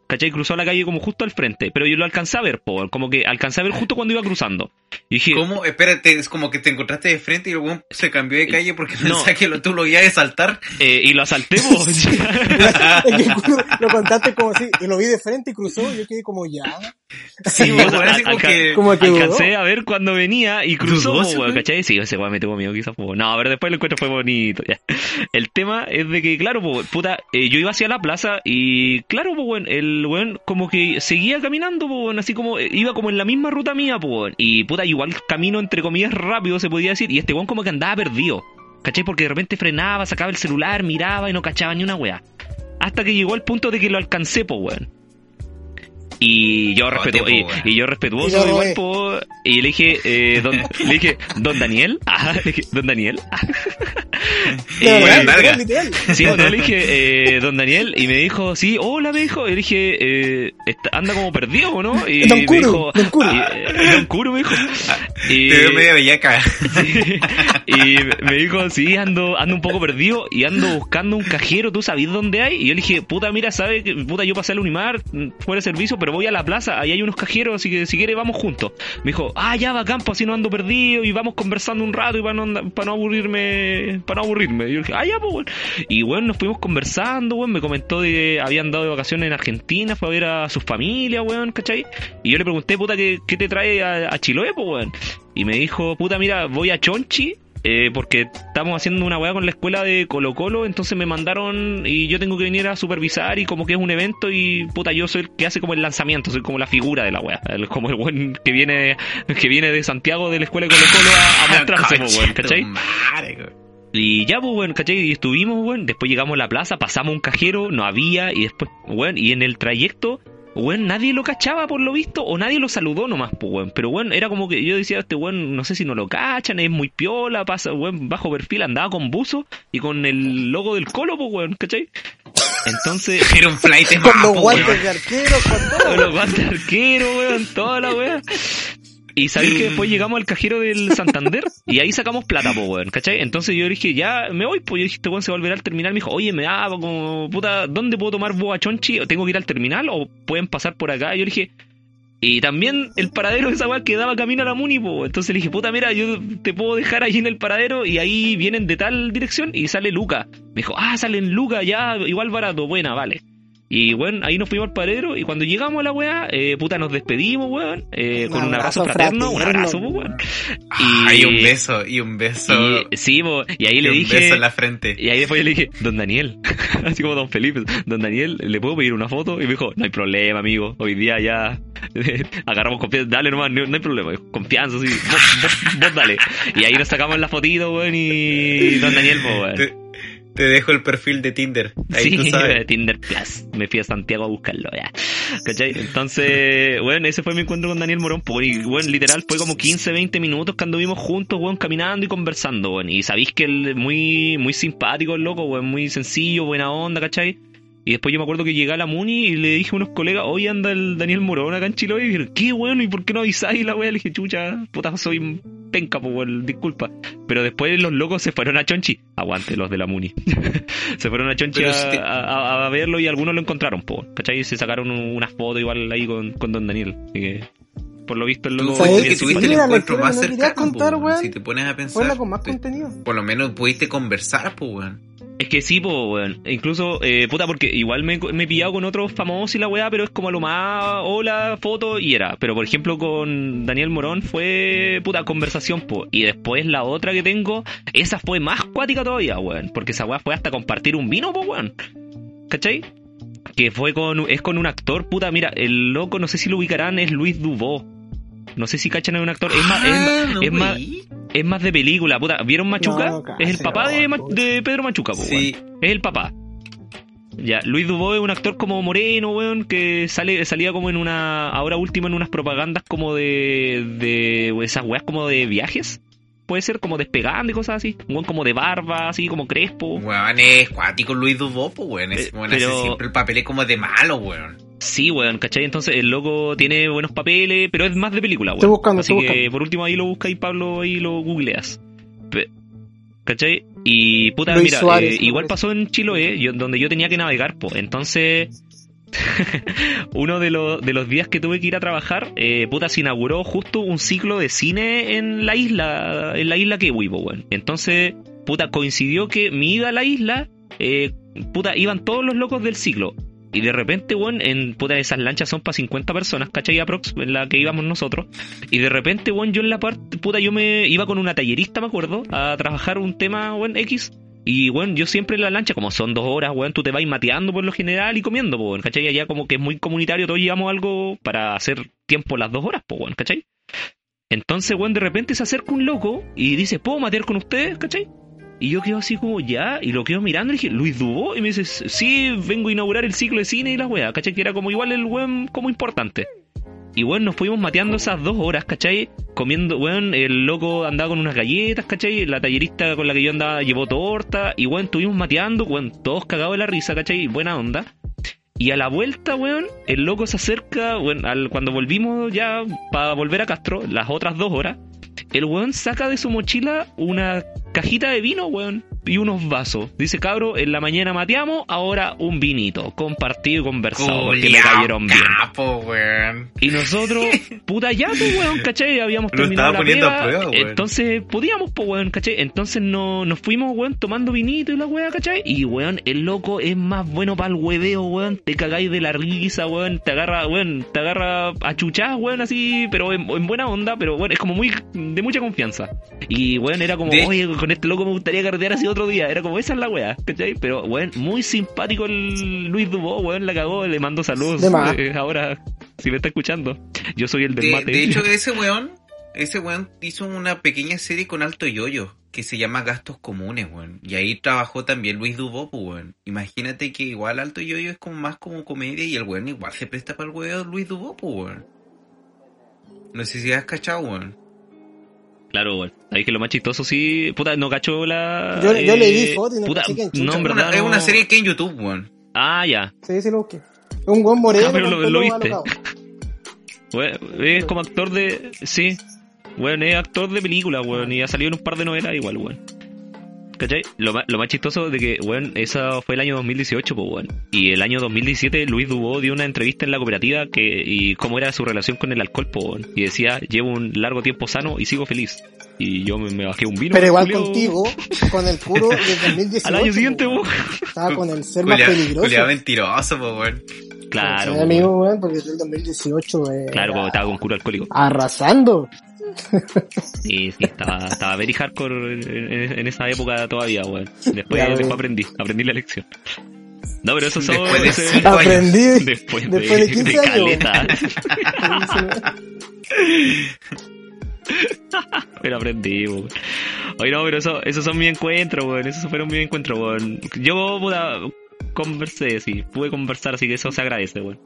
¿Cachai? Cruzó la calle como justo al frente. Pero yo lo alcancé a ver, po, como que alcancé a ver justo cuando iba cruzando. Y dije, ¿Cómo? Espérate, es como que te encontraste de frente y weón se cambió de calle porque No. pensaba que lo, tú lo ibas a saltar. eh, y lo asalté, po. que lo contaste como así, y lo vi de frente y cruzó, y yo quedé como ya. Sí, Sí, weón, o sea, así como alca- que... Como que dudó. Alcancé a ver cuando venía y cruzó, weón, weón. ¿cachai? Sí, ese weón me tuvo miedo quizás, po. No, pero después el encuentro fue bonito, ya. El tema es de que, claro, po, puta, eh, yo iba hacia la plaza y, claro, pues, weón, el weón como que seguía caminando, weón, así como, eh, iba como en la misma ruta mía, po, weón. Y, puta, igual camino entre comillas rápido, se podía decir, y este weón como que andaba perdido, ¿cachai? Porque de repente frenaba, sacaba el celular, miraba y no cachaba ni una weá. Hasta que llegó el punto de que lo alcancé, po, weón. Y yo, Oh, respetu- y, y yo Y respetuoso lo igual, po, y le dije, eh, don, le dije, don Daniel, le dije, don Daniel, Eh, larga. Sí, no, le dije, eh, don Daniel, y me dijo, sí, hola, me dijo, y le dije, eh, está- anda como perdido, ¿o ¿no? Y Don me Curu, dijo, Don Curu. y, eh, don me dijo, y, Te veo medio bellaca. y me dijo, sí, ando, ando un poco perdido y ando buscando un cajero, ¿tú sabes dónde hay? Y yo le dije, puta, mira, ¿sabes? que Puta, yo pasé al Unimar, fuera de servicio, pero voy a la plaza, ahí hay unos cajeros, así que si quieres vamos juntos. Me dijo, ah, ya va campo, así no ando perdido y vamos conversando un rato y para no, no aburrirme, para no aburrirme. Y yo dije, ah, ya, pues. Y bueno, nos fuimos conversando, weón, me comentó de habían dado de vacaciones en Argentina, fue a ver a sus familias, weón, ¿cachai? Y yo le pregunté, puta, ¿qué, qué te trae a, a Chiloé, pues, weón? Y me dijo, puta, mira, voy a Chonchi, eh, porque estamos haciendo una weá con la escuela de Colo Colo, entonces me mandaron y yo tengo que venir a supervisar y como que es un evento y puta, yo soy el que hace como el lanzamiento, soy como la figura de la weá, como el buen que viene, que viene de Santiago de la escuela de Colo Colo a, a mostrarse, pues, weón, ¿cachai? Y ya, pues, weón, ¿cachai? Y estuvimos, weón. Después llegamos a la plaza, pasamos un cajero, no había. Y después, weón, y en el trayecto, weón, nadie lo cachaba por lo visto, o nadie lo saludó nomás, pues, weón. Pero, weón, era como que yo decía, este weón, no sé si no lo cachan, es muy piola, pasa, weón, bajo perfil, andaba con buzo y con el logo del colo, pues, weón, ¿cachai? Entonces, Era un flight de Con los papo, guantes weón. de arquero, con todo. con los guantes arqueros, weón, toda la weá. Y sabéis que después llegamos al cajero del Santander y ahí sacamos plata, po, weón, ¿cachai? Entonces yo dije, ya me voy, pues yo dije, este weón se va a volver al terminal. Me dijo, oye, me da como, puta, ¿dónde puedo tomar boa chonchi? ¿O ¿Tengo que ir al terminal o pueden pasar por acá? Y yo dije, Y también el paradero de esa weá quedaba camino a la Muni, po. Entonces le dije, puta, mira, yo te puedo dejar ahí en el paradero y ahí vienen de tal dirección y sale Luca. Me dijo, ah, salen Luca, ya, igual barato, buena, vale. Y bueno, ahí nos fuimos al paradero y cuando llegamos a la weá, eh, puta, nos despedimos, weón, eh, Un con un abrazo fraterno, un abrazo, po, weón. Ah, y un beso, y un beso. y- sí, po, y ahí y le un dije... beso en la frente. Y ahí después yo le dije, don Daniel, así como don Felipe, don Daniel, ¿le puedo pedir una foto? Y me dijo, no hay problema, amigo, hoy día ya agarramos confianza, dale nomás, no, no hay problema, confianza, sí, vos, vos- vos dale. Y ahí nos sacamos la fotito, weón, y don Daniel, pues, weón. Te, dejo el perfil de Tinder. Ahí sí, tú sabes. Tinder Plus. Me fui a Santiago a buscarlo, ya. ¿Cachai? Entonces, bueno, ese fue mi encuentro con Daniel Morón. Pues, y, bueno, literal, fue como 15, 20 minutos que anduvimos juntos, weón, caminando y conversando, weón. Y sabéis que él es muy, muy simpático, el loco, weón, muy sencillo, buena onda, ¿cachai? Y después yo me acuerdo que llegué a la Muni y le dije a unos colegas, hoy anda el Daniel Morón acá en Chiloé. Y dijeron, qué bueno, ¿y por qué no avisáis la wea? Le dije, chucha, puta, soy penca, pues, disculpa. Pero después los locos se fueron a Chonchi. Aguante, los de la Muni. se fueron a Chonchi a, si te- a- a- a verlo y algunos lo encontraron, po, ¿cachai? Y se sacaron un- unas fotos igual ahí con, con Don Daniel. Así que, por lo visto, el loco... Tuviste Sí, el encuentro más no cercano, contar, po. Si te pones a pensar. Con más te- contenido. por lo menos pudiste conversar, pues, weón. Es que sí, po, weón. Incluso, eh, puta, porque igual me, me he pillado con otros famosos y la weá, pero es como lo más, hola, foto y era. Pero por ejemplo, con Daniel Morón fue, puta, conversación, po. Y después la otra que tengo, esa fue más cuática todavía, weón. Porque esa weá fue hasta compartir un vino, po, weón. ¿Cachai? Que fue con, es con un actor, puta, mira, el loco, no sé si lo ubicarán, es Luis Dubó. No sé si cachan a un actor, es más, es más- Ah, no, es más- es más de película, puta. ¿Vieron Machuca? No, no es el papá de, de Pedro Machuca, po, Sí, weón. Es el papá. Ya, Luis Dubó es un actor como moreno, weón, que sale, salía como en una, ahora último en unas propagandas como de, de esas weas como de viajes. Puede ser como despegando y cosas así. Un weón como de barba, así como crespo. weón, es cuático Luis Dubó, pues, weón. Es, Eh, weón, pero- hace siempre el papel es como de malo, weón. Sí, weón, ¿cachai? Entonces el loco tiene buenos papeles, pero es más de película, weón. Estoy buscando, Así estoy que buscando. por último ahí lo buscáis, Pablo, ahí lo googleas. ¿Cachai? Y puta, Luis mira, Suárez, eh, igual pasó en Chiloé, yo- donde yo tenía que navegar, pues. Entonces, uno de los, de los días que tuve que ir a trabajar, eh, puta, se inauguró justo un ciclo de cine en la isla, en la isla Kiwi, po, weón. Entonces, puta, coincidió que mi ida a la isla, eh, puta, iban todos los locos del ciclo. Y de repente, weón, en puta, esas lanchas son para 50 personas, ¿cachai? Aprox, en la que íbamos nosotros. Y de repente, weón, yo en la parte, puta, yo me iba con una tallerista, me acuerdo, a trabajar un tema, weón, X. Y, weón, yo siempre en la lancha, como son dos horas, weón, tú te vas mateando por lo general y comiendo, po, ¿cachai? Allá como que es muy comunitario, todos llevamos algo para hacer tiempo las dos horas, weón, ¿cachai? Entonces, weón, de repente se acerca un loco y dice, ¿puedo matear con ustedes, cachai? Y yo quedo así como, ya, y lo quedo mirando y dije, ¿Luis Dubó? Y me dice, sí, vengo a inaugurar el ciclo de cine y la weá, ¿cachai? Que era como igual el weón como importante. Y weón, nos fuimos mateando esas dos horas, ¿cachai? Comiendo, weón, el loco andaba con unas galletas, ¿cachai? La tallerista con la que yo andaba llevó torta, y weón, estuvimos mateando, weón, todos cagados de la risa, ¿cachai? Buena onda. Y a la vuelta, weón, el loco se acerca, weón, al, cuando volvimos ya para volver a Castro, las otras dos horas, el weón saca de su mochila una cajita de vino, weón, y unos vasos. Dice, cabro, en la mañana mateamos, ahora un vinito, compartido y conversado, porque me Culeao cayeron bien. capo, weón. Y nosotros, puta ya, pues, weón, ¿cachai? Habíamos Lo terminado la poniendo pega, a prueba, weón. Entonces, podíamos, pues, weón, ¿cachai? Entonces no, nos fuimos, weón, tomando vinito y la weá, ¿cachai? Y, weón, el loco es más bueno para el hueveo, weón. Te cagáis de la risa, weón. Te agarra, weón, te agarra a chuchás, weón, así, pero en, en buena onda, pero, weón, es como muy, de mucha confianza. Y, weón, era como, De- oye, con este loco me gustaría carretear así otro día. Era como, esa es la weá, ¿cachai? Pero, weón, muy simpático el Luis Dubó, weón, la cagó, le mando saludos. De más. eh, ahora, si me está escuchando. Yo soy el del De, mate. de hecho, ese weón, ese weón hizo una pequeña serie con Alto Yoyo que se llama Gastos Comunes, weón. Y ahí trabajó también Luis Dubó, pues, weón. Imagínate que igual Alto Yoyo es como más como comedia y el weón igual se presta para el weón Luis Dubó, pues, weón. No sé si has cachado, weón. Claro, weón. Ahí que lo más chistoso sí. Puta, no cacho la. Yo- yo le vi eh, fotos y no puta, caché quién chucha. No, en Es verdad. una, es no. una serie que hay en YouTube, weón. Ah, ya. Sí, sí lo busqué. Es un buen moreno. Ah, pero lo- lo viste. Weón, es como actor de. Sí. Weón, es actor de película, weón. Y ha salido en un par de novelas igual, weón. ¿Cachai? Lo más, lo más chistoso de que, weón, eso fue el año 2018, pues, weón. Y el año 2017 Luis Dubó dio una entrevista en la cooperativa que, y cómo era su relación con el alcohol, pues, weón. Y decía, llevo un largo tiempo sano y sigo feliz. Y yo me, me bajé un vino. Pero igual Julio, contigo, con el curo de 2018. Al año siguiente, po. Estaba con el ser más peligroso. culeado mentiroso, po, weón. Claro, Sí, amigo, weón, porque el 2018 eh, Claro, porque estaba con cura alcohólico. arrasando. Sí, sí, estaba, estaba very hardcore en, esa época todavía, weón. Después, Ya, después aprendí, aprendí la lección. No, pero eso son... Después de ese- cinco años. Aprendí Después, después de 15 años. caleta. Pero aprendí, weón. Oye, no, pero eso, esos son mis encuentros, weón. Esos fueron mis encuentros, weón. Yo, puta, conversé, sí. Pude conversar, así que eso se agradece, weón.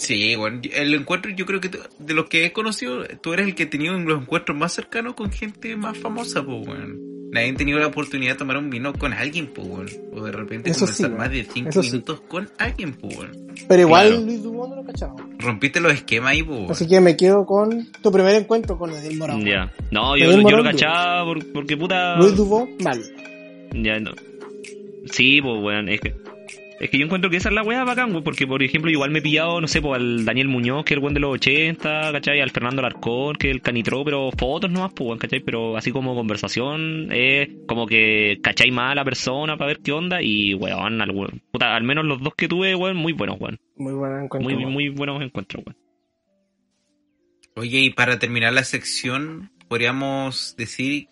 Sí, weón. El encuentro, yo creo que de los que he conocido, tú eres el que ha tenido los encuentros más cercanos con gente más famosa, pues, weón. Nadie ha tenido la oportunidad de tomar un vino con alguien, pues, weón. O de repente Eso conversar más de 5 Eso sí. minutos con alguien, pues, weón. Pero igual Claro. Luis Dubón no lo cachaba. Rompiste los esquemas ahí, pues. Así que me quedo con tu primer encuentro con Edil Morán. Ya. No, yo, yo lo cachaba por- porque, puta... Luis Dubón, mal. Ya no. Sí, pues weón, es que. Es que yo encuentro que esa es la weá bacán, weón, porque por ejemplo igual me he pillado, no sé, pues al Daniel Muñoz, que es el weón de los 80, ¿cachai? Al Fernando Larcón, que es el canitró, pero fotos nomás, pues weón, ¿cachai? Pero así como conversación, es como que cachai más a la persona para ver qué onda y weón, al, weón, puta, al menos los dos que tuve, weón, muy buenos, weón. Muy buen encuentro. Muy, weón. muy buenos encuentros, weón. Oye, y para terminar la sección, podríamos decir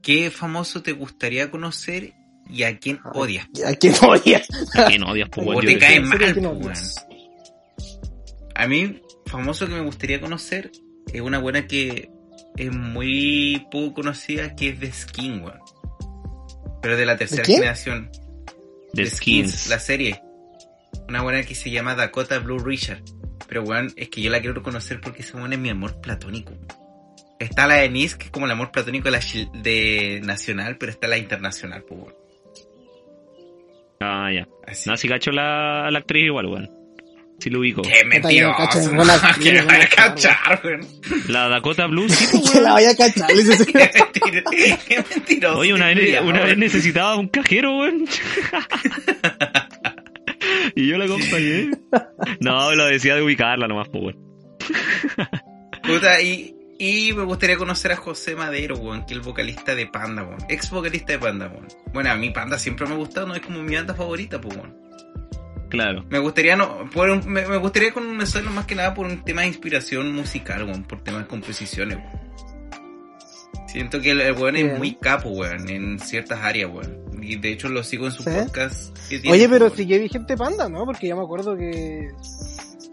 qué famoso te gustaría conocer y a quién odias. ¿A quién odias? ¿A quién odias, pues O te cae ¿En serio mal, a quién pues, odias? A mí, famoso que me gustaría conocer es una buena que es muy poco conocida, que es de Skin, weón. Pero de la tercera generación. de The skins. la serie. Una buena que se llama Dakota Blue Richard. Pero weón, es que yo la quiero conocer porque esa buena es mi amor platónico. Está la de Nice, que es como el amor platónico de, la de nacional, pero está la internacional, pues weón. Ah, ya. Así. No, si cacho la, la actriz igual, weón. Si lo ubico. ¡Qué mentiroso! ¡Que no van a cachar, weón! La Dakota Blue, sí, pues, Que la weón. vaya a cachar. dice, ¡Qué mentira- qué mentiroso! Oye, una vez, una vez necesitaba un cajero, weón. y yo la acompañé. No, lo decía de ubicarla nomás, pues, weón. Puta, y, y me gustaría conocer a José Madero, weón, que es el vocalista de Panda, weón. Ex vocalista de Panda, weón. Bueno, a mí Panda siempre me ha gustado, no es como mi banda favorita, pues, weón. Claro. Me gustaría, no, por un- me, me gustaría conocerlo más que nada por un tema de inspiración musical, weón, por temas de composiciones, weón. Siento que el, el weón es muy capo, weón, en ciertas áreas, weón. Y de hecho lo sigo en su ¿Sí? podcast. que tiene, Oye, pero weón. sigue vigente Panda, ¿no? Porque yo me acuerdo que...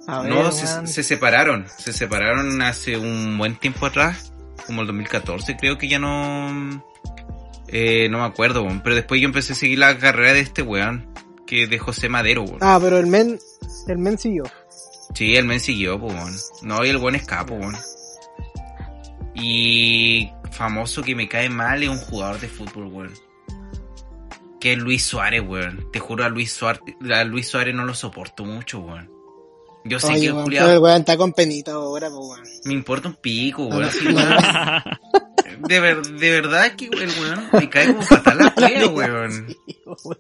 A No, se, se separaron. Se separaron hace un buen tiempo atrás. Como el 2014, creo que ya no. Eh, no me acuerdo, weón. Pero después yo empecé a seguir la carrera de este weón. Que es de José Madero, weón. Ah, pero el men... El men siguió. Sí, el men siguió, weón. No, y el weón es capo, weón. Y famoso que me cae mal es un jugador de fútbol, weón. Que es Luis Suárez, weón. Te juro, a Luis Suárez, a Luis Suárez no lo soporto mucho, weón. Yo sé Oye, que el weón, culiao- pero el weón está con penita ahora, pues, weón. me importa un pico, weón. así. De, ver- de verdad que el weón me cae como fatal la pega, weón. Sí, weón.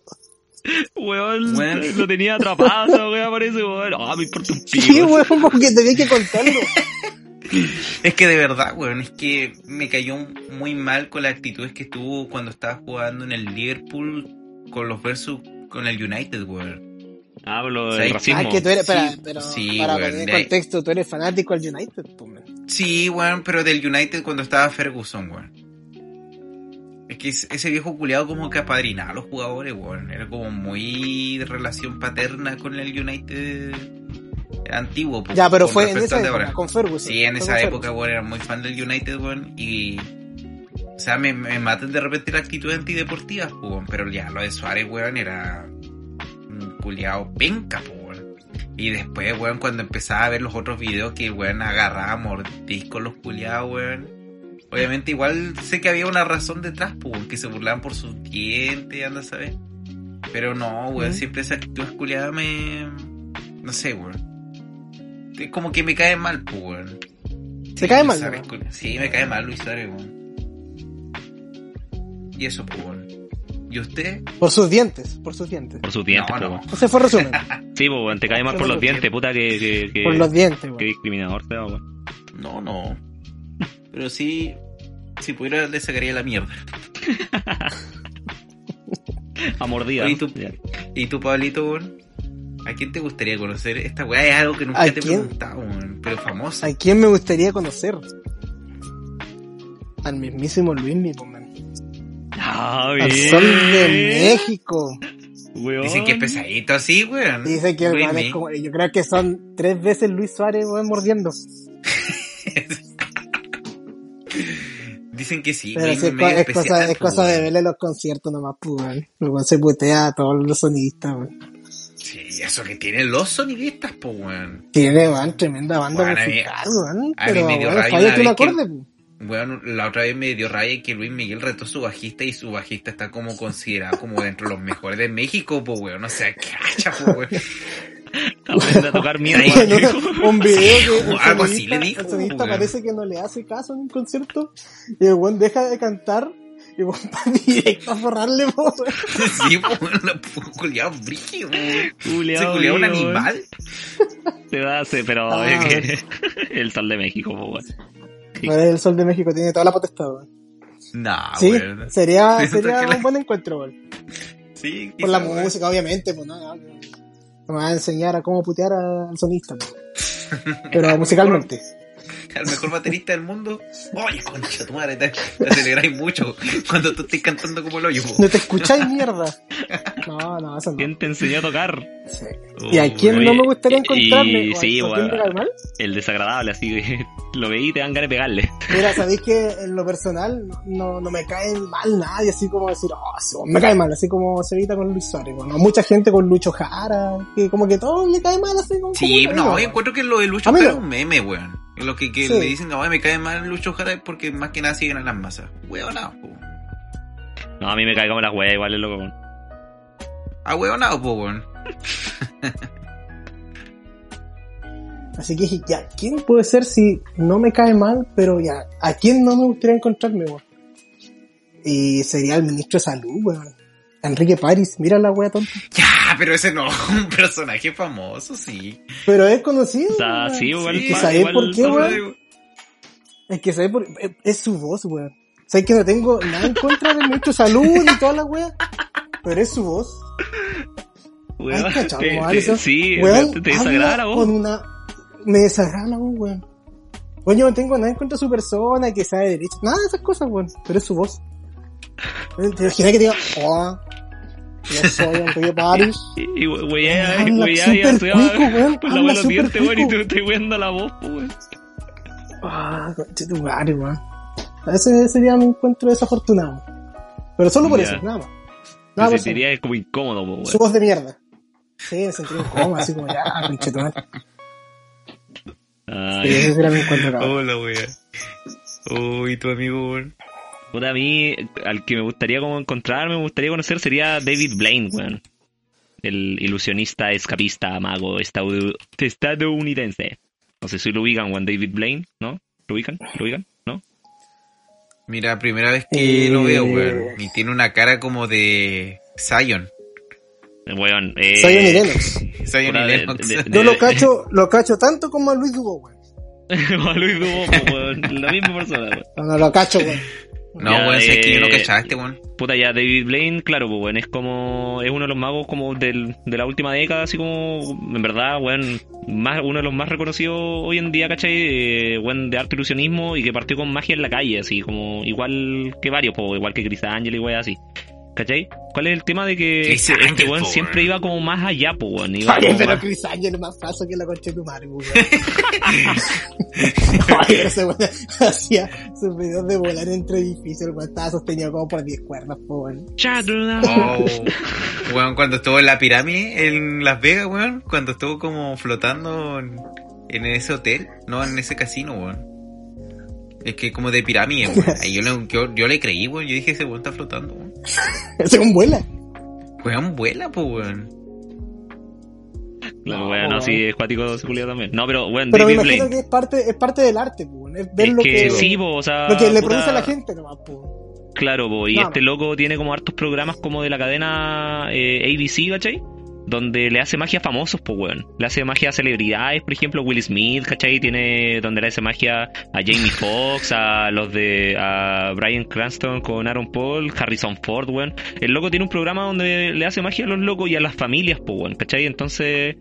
Weón, Weón. lo tenía atrapado, esa weón, parece, weón. Ah, me importa un pico. Sí, weón, porque tenía que contarlo. Es que de verdad, weón, es que me cayó muy mal con las actitudes que tuvo cuando estaba jugando en el Liverpool con los versus con el United, weón. Hablo del Ah, racismo. Ah, que tú eres, Sí, espera, pero sí, para poner ahí. contexto, tú eres fanático al United, pues, man. Sí, weón, pero del United cuando estaba Ferguson, weón. Es que es- ese viejo culiado como que apadrinaba a los jugadores, weón. Era como muy de relación paterna con el United antiguo. pues, Ya, pero fue en esa época, ahora. con Ferguson. Sí, en esa época, weón, era muy fan del United, weón. Y. O sea, me, me matan de repente la actitud antideportiva, pues, weón. Pero ya lo de Suárez, weón, era. Culiado penca, weón. Y después, weón, cuando empezaba a ver los otros videos que el weón agarraba mordiscos los culiados, weón. Obviamente, igual sé que había una razón detrás, pues, weón, que se burlaban por sus dientes, anda a saber. Pero no, weón, siempre esa actitud culiada me. No sé, weón. Es Como que me cae mal, pues, weón. ¿Te cae mal, ¿sabes? no? Sí, me cae mal Luis Suárez, weón. Y eso, pues, weón. ¿Y usted? Por sus dientes, por sus dientes. Por sus dientes, No, no. Ese fue el resumen. Sí, pues, te cae más por los dientes, puta, que. que, que por los dientes, que discriminador te da, weón. No, no. Pero sí, si pudiera le sacaría la mierda. A mordida. ¿no? tú-. ¿Y tú, Pablito, weón? ¿A quién te gustaría conocer? Esta weá es algo que nunca ¿A te he preguntado, weón. Pero famoso. ¿A quién me gustaría conocer? Al mismísimo Luis Miguel, Ah, Al bien. sol de México. Weón. Dicen que es pesadito así, weón. Dice que man es como, yo creo que son tres veces Luis Suárez, weón, mordiendo. Dicen que sí, Pero sí, es, medio es cosa, es cosa de weón. verle los conciertos nomás, pues, weón. Luego se putea a todos los sonidistas, weón. Sí, eso que tienen los sonidistas, pues, weón. Tiene, weón, tremenda banda Bueno, a mí- musical, weón. a mí Pero, me dio weón, rabia una vez que- acorde, pues. Weón, la otra vez me dio raya que Luis Miguel retó a su bajista y su bajista está como considerado como dentro de los mejores de México, pues, weón. O sea, cacha, pues, weón. Aprende a tocar mierda. Ahí. Bueno, un video que el Algo así le dijo, el sonidista weón. parece que no le hace caso en un concierto y el weón deja de cantar y el weón va directo a forrarle, po, weón. Sí, pues, weón, la culiado brígido, weón. Se Culeado, culiado un weón. animal. Te da, sí, pero Ah. es que el sol de México, po, weón. Sí. El Sol de México tiene toda la potestad, weón. Nah, Sí, weón. sería, Siento sería la- un buen encuentro, weón. Sí, Por la weón. música, obviamente, pues no. Me va a enseñar a cómo putear al sonista, pues. Pero musicalmente. Al mejor baterista del mundo. Oye, concha tu madre, te, te aceleraís mucho cuando tú estés cantando como el hoyo. po. No te escucháis mierda. No, no, eso no. ¿Quién te enseñó a tocar? Sí. ¿Y a quién no me gustaría encontrarme? y ¿O a- sí, o a quién weón, me cae mal? el desagradable, así que lo veí y te dan ganas de pegarle. Mira, sabéis que en lo personal no, no me cae mal nadie, así como decir, oh, me cae mal, así como se evita con Luis Suárez. Bueno, mucha gente con Lucho Jara, que como que todo le cae mal, así como. Sí, como no, yo encuentro que lo de Lucho Jara es un meme, weón. Lo que, que Sí. le dicen, no, me cae mal Lucho Jara es porque más que nada siguen a las masas. Huevonao, po. No, a mí me cae como la wea, igual es loco. weón. A huevonao, po, weón. Así que dije, ya, ¿quién puede ser si no me cae mal, pero ya, ¿a quién no me gustaría encontrarme, weón? Y sería el ministro de salud, weón. Enrique París, mira la wea tonta. Ya, pero ese no, un personaje famoso, sí. Pero es conocido. O sea, weón. sí, igual. Sí, ¿Y sabes igual- por qué, O sea, weón? Es que sabes por es, es su voz, weón. Sabes que no tengo nada en contra de salud ni toda la wea, pero es su voz. Weón, Ay, cachao, te- como te- Alison. sí, Weón, te, te desagrada la voz. Con una... Me desagrada la voz, weón. Weón, yo no tengo nada en contra de su persona, que sea de derecha, nada de esas cosas, weón. Pero es su voz. Weón, ¿Te imaginas que te diga, hola, yo soy Enrique París? Y, y we- wea, Habla wea, súper ya weón, con la súper dientes, weón, y te estoy weando la voz, weón. Ah, conche tu madre, weón. Ese sería mi encuentro desafortunado. Pero solo por eso, nada más. Nada eso. sentirías como incómodo, weón. Su voz de mierda. Sí, me sentí incómodo, así como ya, conche tu madre. Ay, Sí, ese sería mi encuentro, cabrón. Hola, wea. Uy, tu amigo, weón. Puta, a mí, al que me gustaría como encontrarme, me gustaría conocer sería David Blaine, weón. El ilusionista, escapista, mago estadounidense. No sé si lo ubican, weón, David Blaine, ¿no? ¿Lo ubican? ¿Lo ubican? ¿No? Mira, primera vez que Eh. lo veo, weón. Y tiene una cara como de Zion. Eh, Weón, eh... Soy un Lennox. Zion y de- Lennox. de- Yo lo cacho, lo cacho tanto como a Luis Dubo, weón. a Luis Dubo, weón. La misma persona, weón. No, no lo cacho, weón. No, weón, sé que yo no eh, cachaste, weón. Puta, ya David Blaine, claro, pues, weón, es como, es uno de los magos como del, de la última década, así como, en verdad, weón, más, uno de los más reconocidos hoy en día, ¿cachai? Eh, weón, de arte ilusionismo y que partió con magia en la calle, así como, igual que varios, pues, igual que Chris Angel y weón, así. ¿Cachai? ¿Cuál es el tema de que Chris este, este weón po, siempre iba como más allá, pues, weón, iba Oye, pero más- Chris Angel es más falso que la concha de tu madre, weón. Oye, ese weón hacía sus videos de volar entre edificios, el weón estaba sostenido como por 10 cuerdas, po, weón. Chatruna. Oh, weón, cuando estuvo en la pirámide en Las Vegas, weón, cuando estuvo como flotando en, en ese hotel, no en ese casino, weón. Es que como de pirámide, weón. Ahí yo, le- yo, yo le creí, weón. Yo dije, ese weón está flotando, weón. Ese weón vuela. Weón, vuela, pues, weón. Claro, No, weón, no, weón. sí, es cuático culiao también. No, pero, weón, Pero me imagino Blaine. que es parte, es parte del arte, po. Es ver Es lo que, que, sí, po, o sea, lo que le puta- produce a la gente nomás, po. Claro, po, y No, este loco tiene como hartos programas como de la cadena eh, ABC, ¿cachai? Donde le hace magia a famosos, pues, weón. Le hace magia a celebridades, por ejemplo, Will Smith, ¿cachai? Tiene donde le hace magia a Jamie Foxx, a los de a Brian Cranston con Aaron Paul, Harrison Ford, weón. El loco tiene un programa donde le hace magia a los locos y a las familias, pues, weón, ¿cachai? Entonces,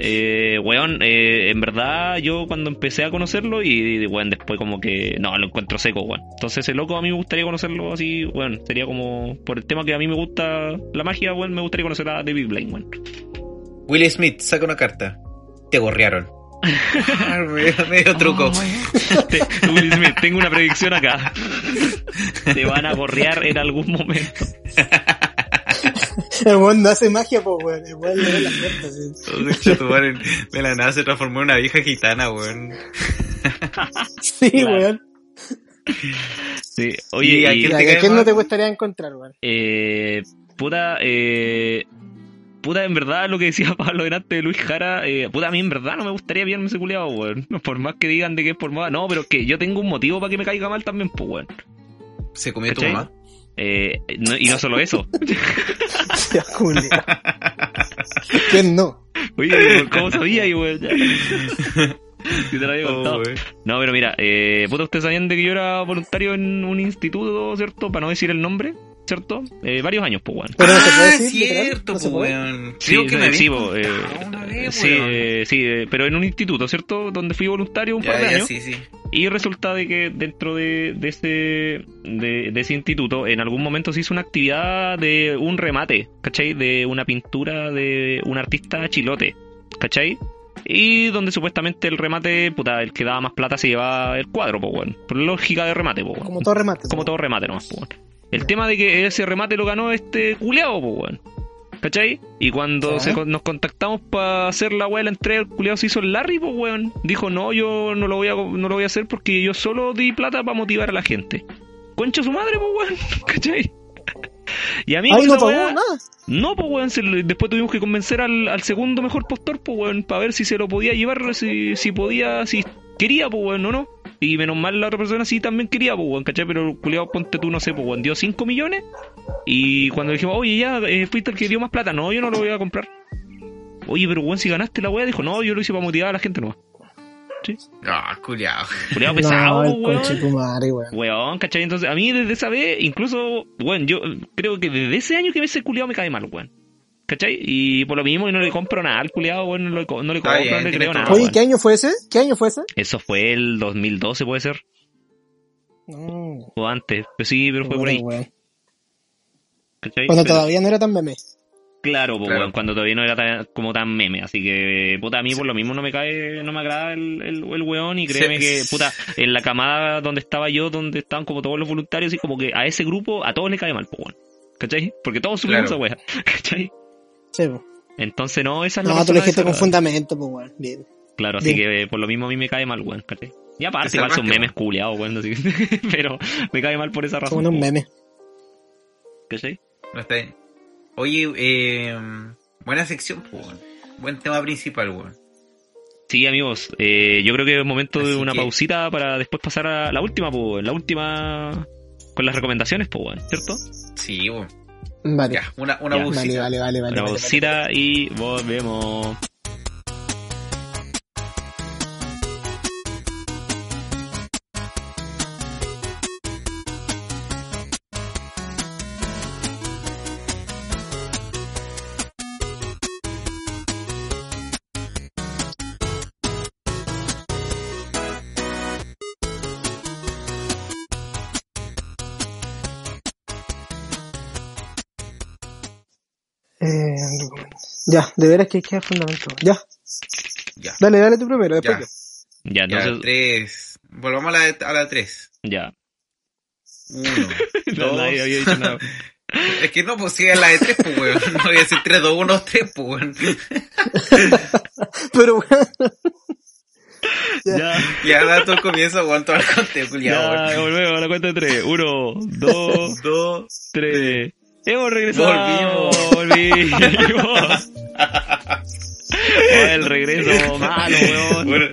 eh, weón, eh, en verdad yo cuando empecé a conocerlo y, weón, después como que, no, lo encuentro seco, weón. Entonces ese loco a mí me gustaría conocerlo así, weón, sería como, por el tema que a mí me gusta la magia, weón, me gustaría conocer a David Blaine, weón. Will Smith, saca una carta. Te gorrearon. medio, medio truco. Te- Will Smith, tengo una predicción acá. Te van a gorrear en algún momento. El weón no hace magia, pues, weón. El weón le da la suerte, sí. Madre, De la nada se transformó en una vieja gitana, weón. Sí, Claro. weón. Sí. ¿Y Oye, a quién ¿Y te cae a quién no te gustaría encontrar, weón? eh, puta, eh, puta, en verdad lo que decía Pablo delante de Luis Jara, eh, puta, a mí en verdad no me gustaría pillarme ese culiado, weón. Por más que digan de que es por moda, no, pero que yo tengo un motivo para que me caiga mal también, pues, weón. Se comió tu mamá. Eh, no- y no solo eso. Ya, culiao. ¿Quién no? Oye, ¿cómo sabía, y weón? Si te lo había contado. Oh, weón. No, pero mira, eh, puta, ustedes sabían de que yo era voluntario en un instituto, ¿cierto? Para no decir el nombre, ¿cierto? Eh, varios años, pues, weón. Pero no se puede ah, decir, cierto, no pues, weón. Sí, Creo que me sí, po, eh, vez, eh, eh, pero en un instituto, ¿cierto? Donde fui voluntario un par de ya, años. sí, sí. Y resulta de que dentro de, de ese de, de ese instituto, en algún momento se hizo una actividad de un remate, ¿cachai? De una pintura de un artista chilote, ¿cachai? Y donde supuestamente el remate, puta, el que daba más plata se llevaba el cuadro, pues, weón. Por lógica de remate, pues, weón. Como todo remate. Como po. todo remate nomás, pues, weón. El tema de que ese remate lo ganó este culeado, pues, weón. ¿Cachai? Y cuando Sí. se con- nos contactamos para hacer la weá de la entrega, el culeado se hizo el Larry, pues, weón. Dijo, no, yo no lo voy a, no lo voy a hacer porque yo solo di plata para motivar a la gente. Concha su madre, pues, weón. ¿Cachai? Y a mí Ay, no pagó nada. no, pues, weón, se después tuvimos que convencer al, al segundo mejor postor, pues, weón, para ver si se lo podía llevar, si, si podía, si quería, pues, weón, o no. Y menos mal la otra persona sí también quería, pues, weón, ¿cachai? Pero culiado, ponte tú, no sé, pues, weón, dio 5 millones. Y cuando le dijimos, oye, ya, eh, fuiste el que dio más plata, no, yo no lo voy a comprar. Oye, pero, weón, si ganaste la weá, dijo, no, yo lo hice para motivar a la gente, no. Ah, culiao. Culiado No, pesado, el weón. weón. Weón, ¿cachai? Entonces, a mí desde esa vez, incluso, weón, yo creo que desde ese año que ese culiado me cae mal, weón. ¿Cachai? Y por lo mismo, y no le compro nada al culiado, weón, no le, no compro, no le creo nada. Oye. ¿qué año fue ese? ¿Qué año fue ese? Eso fue el 2012, puede ser, Mm, o antes, pero sí, pero fue por bueno, ahí, weón. ¿cachai? Cuando Pero- todavía no era tan meme. Claro, pues, Claro. cuando todavía no era tan- como tan meme, así que, puta, a mí por lo mismo no me cae, no me agrada el, el, el weón, y créeme Sí. que, puta, en la camada donde estaba yo, donde estaban como todos los voluntarios, y como que a ese grupo, a todos le cae mal, pues, weón. ¿Cachai? Porque todos subimos Claro. esa weá, ¿cachai? Sí. Entonces, no, esa es la No, tú lo dijiste con fundamento, pues, weón. Bien. Claro, así Bien. que eh, por lo mismo a mí me cae mal, weón, ¿cachai? Y aparte, Te igual son memes culiados, weón, así que- pero me cae mal por esa Son razón, unos weón, memes. ¿cachai? No está bien. Oye, eh, buena sección, pues, weón. Buen tema principal, weón. Sí, amigos, eh, yo creo que es momento de una que- pausita para después pasar a la última, pues, weón, la última con las recomendaciones, pues, weón, ¿cierto? Sí, weón. Vale. Ya, una, una Ya. Vale, vale, vale, vale. Una vale, y volvemos. Ya, de veras que queda fundamento. Ya, Ya. dale, dale tú primero, después Ya. yo. Ya, Ya, entonces, tres. Volvamos a la, a la tres. ya. Uno. No, dos. nadie había dicho nada. Es que no, pues sí, es la de tres, pues, weón. No voy a decir tres, dos, uno, tres, pues, weón. Pero, weón. Ya, Ya da todo el comienzo, weón, todo el conteo, culiado, ya, weón. volvemos a la cuenta de tres. Uno, dos, Dos. tres. Hemos regresado. Volvimos. Oh, el regreso malo, weón. Bueno,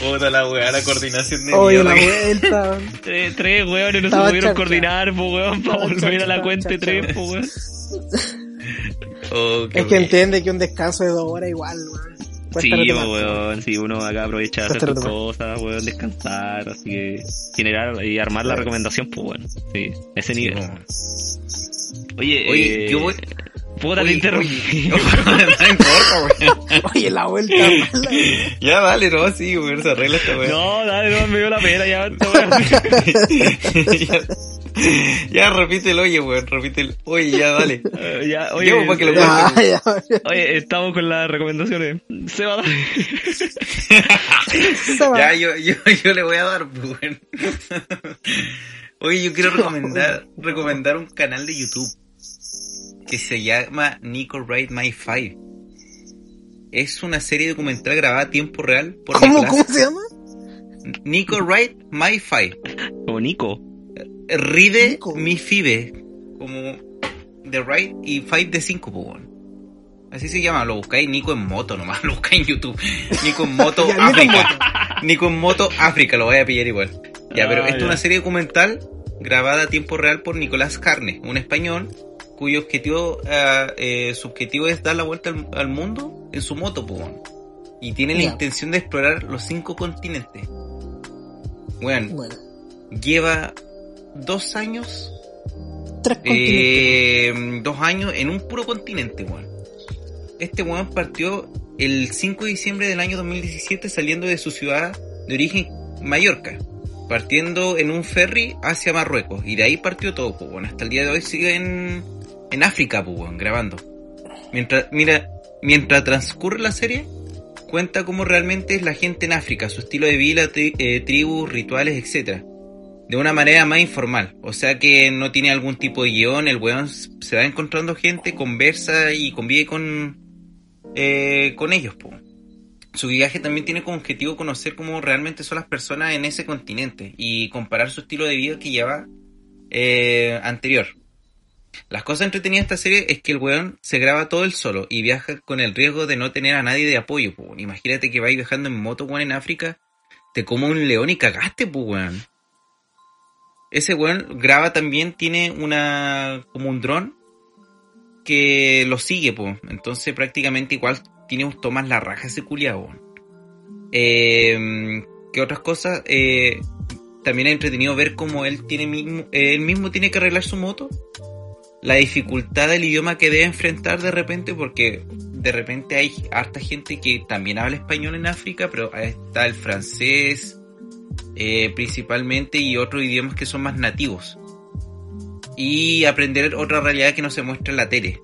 puta la weá, la coordinación de Oye, la vuelta. Tres, tres weones no se pudieron chacha. coordinar, po, weón, para Estaba volver a la cuenta chacha. tres, po, weón. Oh, qué Es que entiende que un descanso de dos horas igual, weón. Cuesta Sí, retomar. weón, sí, uno acá aprovecha de hacer Cuesta sus cosas, weón, descansar, así que generar y armar la recomendación, pues bueno, sí, ese Sí, nivel. bueno. Oye, Oye, eh, yo voy. Puta, te Oye, interrumpí. oye, no importa, weón. Oye, la vuelta mala, weón. Ya dale, no, sí, weón, se arregla esta weá. No, dale, no, me dio la pena ya. ya, ya, repítelo, oye, weón, repítelo. Oye, ya, dale. Eh, ya, oye, Llevo pa' que lo Ya, ya, ya. oye, estamos con las recomendaciones. Se va a dar. Se va. Ya, yo, yo, yo le voy a dar, pues, weón. Oye, yo quiero recomendar, recomendar un canal de YouTube que se llama Nico Ride My Five. Es una serie documental grabada a tiempo real por ¿Cómo, Nicolás- ¿Cómo se llama? Nico Ride My Five. Como Nico. Ride Nico. Mi Five. Como de Ride y Five de 5, pues, weón. Así se llama, lo buscáis Nico en moto nomás, lo buscáis en YouTube. Nico en moto Ya, Nico en África. Nico en moto África, lo voy a pillar igual. Ya, pero Ah, esto es una serie documental grabada a tiempo real por Nicolás Carne, un español cuyo objetivo, ah, eh, su objetivo es dar la vuelta al, al mundo en su moto, pues. Y tiene la intención de explorar los cinco continentes. Bueno, Bueno, lleva dos años tres continentes. eh, dos años en un puro continente, weón. Este weón partió el 5 de diciembre del año 2017 saliendo de su ciudad de origen, Mallorca. Partiendo en un ferry hacia Marruecos. Y de ahí partió todo, pues. Hasta el día de hoy sigue en, en África, pues, grabando. Mientras, mira, mientras transcurre la serie, cuenta cómo realmente es la gente en África, su estilo de vida, eh, tribus, rituales, etcétera de una manera más informal. O sea que no tiene algún tipo de guion, el weón se va encontrando gente, conversa y convive con, eh, con ellos. Su viaje también tiene como objetivo conocer cómo realmente son las personas en ese continente y comparar su estilo de vida que lleva eh, anterior. Las cosas entretenidas de esta serie es que el weón se graba todo él solo y viaja con el riesgo de no tener a nadie de apoyo. Po. Imagínate que vais viajando en moto, weón, en África, te como un león y cagaste, pues, weón. Ese weón graba también, tiene una como un dron que lo sigue, pues. Entonces prácticamente igual tiene un tomas la raja ese culiao. weón. Eh, ¿Qué otras cosas? Eh, también es entretenido ver cómo él tiene mismo, él mismo tiene que arreglar su moto. La dificultad del idioma que debe enfrentar de repente, porque de repente hay harta gente que también habla español en África, pero ahí está el francés, eh, principalmente y otros idiomas que son más nativos. Y aprender otra realidad que no se muestra en la tele.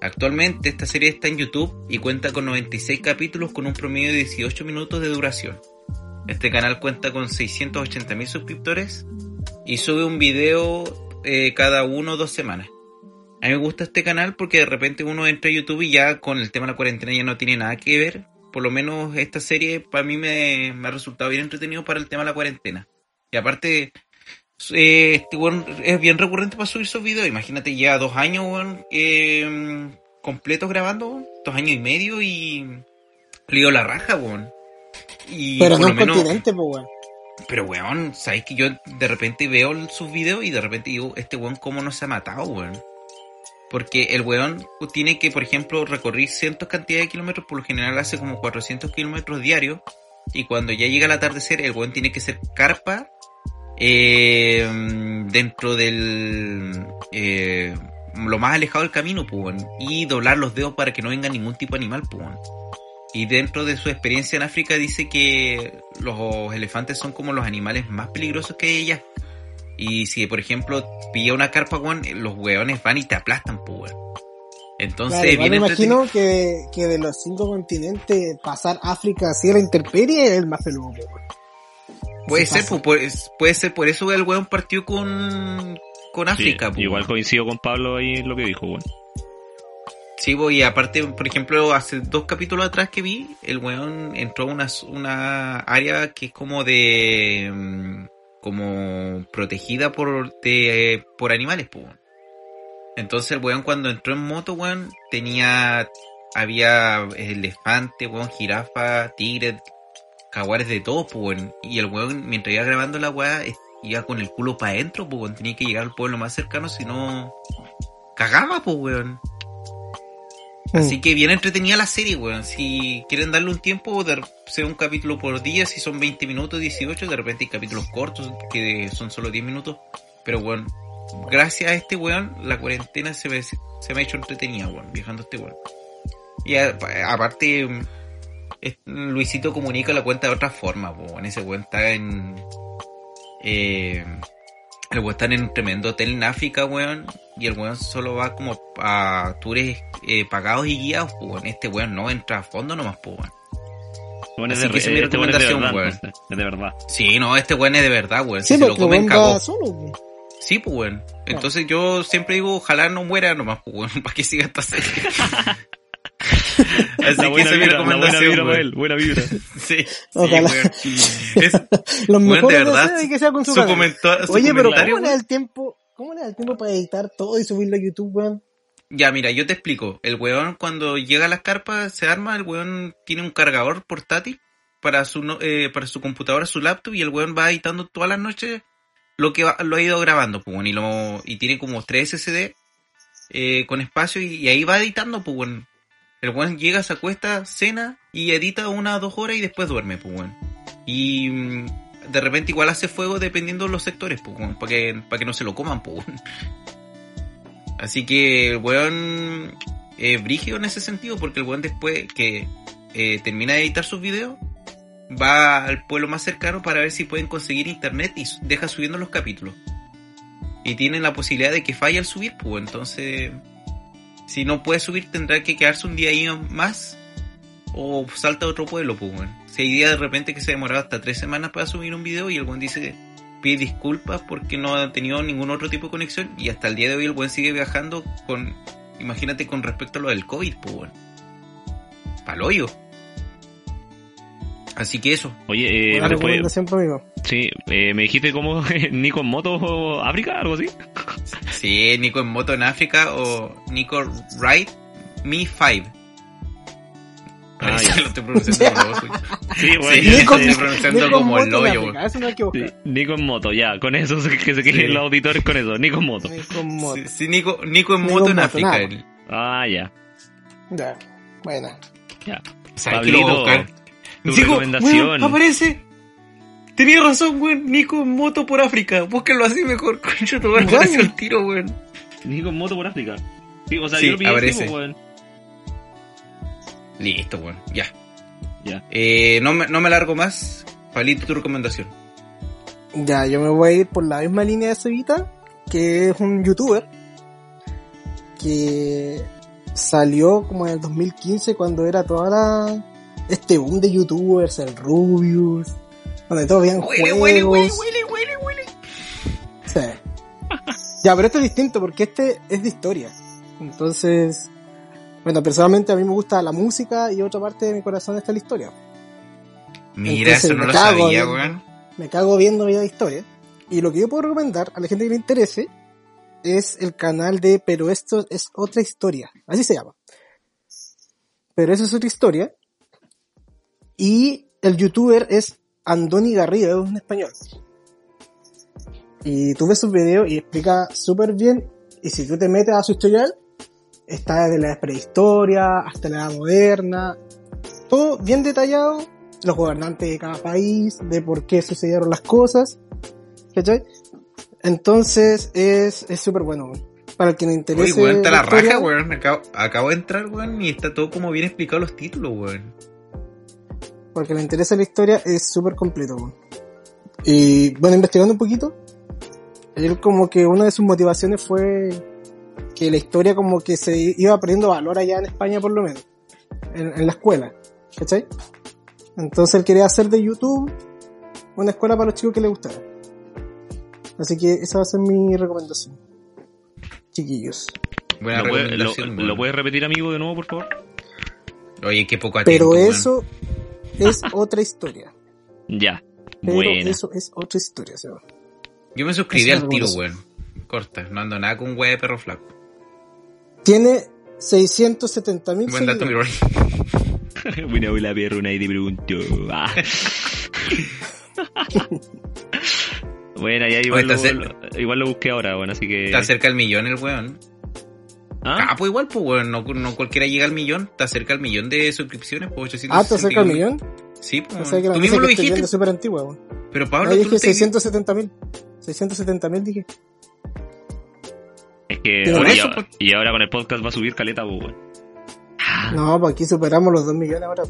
Actualmente esta serie está en YouTube y cuenta con 96 capítulos con un promedio de 18 minutos de duración. Este canal cuenta con 680.000 suscriptores y sube un video eh, cada uno o dos semanas. A mí me gusta este canal porque de repente uno entra a YouTube y ya con el tema de la cuarentena ya no tiene nada que ver. Por lo menos esta serie para mí me, me ha resultado bien entretenido para el tema de la cuarentena. Y aparte, eh, este weón es bien recurrente para subir sus videos. Imagínate ya dos años weón, eh, completos grabando, dos años y medio y dio la raja, weón. Y Pero no un menos- continente, weón. pero weón, sabes que yo de repente veo sus videos y de repente digo, este weón cómo no se ha matado, weón. Porque el weón tiene que, por ejemplo, recorrer ciertas cantidades de kilómetros, por lo general hace como 400 kilómetros diarios. Y cuando ya llega el atardecer, el weón tiene que ser carpa eh, dentro del... eh, lo más alejado del camino, pues. Y doblar los dedos para que no venga ningún tipo de animal, pues. Y dentro de su experiencia en África dice que los elefantes son como los animales más peligrosos que hay allá. Y si, por ejemplo, pilla una carpa, weón, los weones van y te aplastan, pues, weón. Entonces, Claro, viene me imagino que de, que de los cinco continentes pasar África así a la intemperie es el más peludo, pues, weón. Puede ser, pasa. pues, puede, ser por eso el weón partió con, con África, Sí, igual coincido con Pablo ahí en lo que dijo, weón. Sí, y aparte, por ejemplo, hace dos capítulos atrás que vi, el weón entró a una, una área que es como de... como protegida por, de, por animales, pues. Entonces el weón cuando entró en moto, weón, tenía había elefante, weón, jirafa, tigre, jaguares de todo, pues. Y el weón, mientras iba grabando la weá, iba con el culo para adentro, pues. Tenía que llegar al pueblo más cercano, si no, cagaba, pues, weón. Así que bien entretenida la serie, weón. Si quieren darle un tiempo, sea un capítulo por día, si son 20 minutos, 18, de repente hay capítulos cortos que son solo 10 minutos. Pero, weón, gracias a este weón, la cuarentena se me, se me ha hecho entretenida, weón, viajando este weón. Y a- aparte, mm, Luisito comunica la cuenta de otra forma, weón. Ese weón está en... Eh, el weón está en un tremendo hotel en África, weón. Y el weón solo va como a tours eh, pagados y guiados, pues, weón. Este weón no entra a fondo nomás, pues, weón. Bueno, es Así de, que esa es mi este weón es de recomendación, verdad, weón. es de verdad. Sí, no, este weón es de verdad, weón. Sí, Si se lo porque comen, cagó. solo. Sí, pues, weón. Entonces yo siempre digo, ojalá no muera nomás, pues, weón, para que siga esta serie. Así La que buena esa es mi vibra, buena vibra para él, buena vibra. Sí, sí, Ojalá. weón. Es, Los mejores de verdad, deseos y que sea con su, su, Oye, pero comentario, ¿cómo le da el tiempo? ¿Cómo le da el tiempo para editar todo y subirlo a YouTube, weón? Ya, mira, yo te explico. El weón cuando llega a las carpas, se arma, el weón tiene un cargador portátil para su no- eh, para su computadora, su laptop, y el weón va editando todas las noches lo que va- lo ha ido grabando, pues bueno, y lo, y tiene como 3 SSD eh, con espacio y, y ahí va editando, pues bueno. El weón llega, se acuesta, cena y edita una o dos horas y después duerme, pues bueno. Y mm, de repente igual hace fuego dependiendo de los sectores, pues bueno, para que, que no se lo coman, pues bueno. Así que el weón es brígido en ese sentido, porque el weón después que eh, termina de editar sus videos, va al pueblo más cercano para ver si pueden conseguir internet y deja subiendo los capítulos. Y tienen la posibilidad de que falle al subir, pues entonces, si no puede subir tendrá que quedarse un día ahí más o salta a otro pueblo, pues bueno. Si hay días de repente que se demoraba hasta tres semanas para subir un video y el buen dice pide disculpas porque no ha tenido ningún otro tipo de conexión y hasta el día de hoy el buen sigue viajando con, imagínate con respecto a lo del COVID, pues bueno. Paloyo. Así que eso. Oye, eh, Una después, recomendación amigo. Sí, eh, me dijiste como Nico en moto África, algo así. Sí, Nico en moto en África o Nico Ride Me 5. Parece Ah, ya. lo estoy pronunciando como lo suyo. Sí, Sí, bueno, Nico- estoy pronunciando Nico como el en hoyo, África, weón. Eso no hay que buscar. Nico en moto, ya, con eso que se queden Sí. los auditores con eso, Nico en moto. Nico Moto. Sí, sí, Nico, Nico en Nico moto en en moto, África. Ah, ya, Ya, bueno. ya. ¿Sabes qué lo voy a Pablito, tu Digo, recomendación. weón, aparece. Tenía razón, weón. Nico en moto por África. Búsquenlo así mejor. Concha, tu Weón. el tiro, weón. Nico en moto por África. Sí, o sea, Sí, yo lo pillé pues, weón. Listo, weón. Ya. Ya. Eh, no, me, no me largo más. Palito, tu recomendación. Ya, yo me voy a ir por la misma línea de Cevita, que es un youtuber que salió como en el 2015 cuando era toda la este boom de youtubers, el Rubius, donde todos veían Huele, juegos. huele, huele, huele, huele. Sí. ya, pero este es distinto porque este es de historia. Entonces, bueno, personalmente a mí me gusta la música y otra parte de mi corazón está la historia. Mira, Entonces, eso no me lo cago sabía, en- weón. me cago viendo videos de historia. Y lo que yo puedo recomendar a la gente que le interese es el canal de Pero esto es otra historia. Así se llama. Pero eso es otra historia. Y el youtuber es Andoni Garrido, es un español. Y tú ves sus videos y explica súper bien. Y si tú te metes a su historial, está desde la prehistoria hasta la edad moderna. Todo bien detallado los gobernantes de cada país, de por qué sucedieron las cosas, ¿cachai? Entonces es es súper bueno, weón. para el que le interese weón, está la historia, raja, weón. Acabo, acabo de entrar, weón, y está todo como bien explicado los títulos, weón. Porque le interesa la historia es súper completo. Y bueno, investigando un poquito, él como que una de sus motivaciones fue que la historia como que se iba perdiendo valor allá en España por lo menos, en, en la escuela, ¿cachai? Entonces él quería hacer de YouTube una escuela para los chicos que les gustara. Así que esa va a ser mi recomendación. Chiquillos. Buena ¿Lo, puede- lo- recomendación, lo weón. puedes repetir, amigo, de nuevo, por favor? Oye, qué poco Pero eso es otra historia. Ya. Pero Buena. eso es otra historia, Seba. Yo me suscribí al tiro, weón. Corta, no ando nada con weón de perro flaco. Tiene 670 mil Buen dato, mi seguidores. Rory. Bueno, la perruna y te pregunto. Ah. bueno, ya igual, Oye, lo, lo- igual lo busqué ahora, bueno, así que. Está cerca del millón el weón. ¿Ah? Ah, pues igual, pues weón, no, no cualquiera llega al millón. Está cerca del millón de suscripciones, pues 861 Ah, ¿está cerca del millón? Sí, pues. O sea que la Tú mismo que lo dijiste. viendo es súper antigua, weón. Pero No, Pablo, yo tú dije no te- 670 mil. 670 mil dije. Es que. Eso, ya- pues. y ahora con el podcast va a subir caleta, pues, weón. No, pues aquí superamos los 2 millones ahora.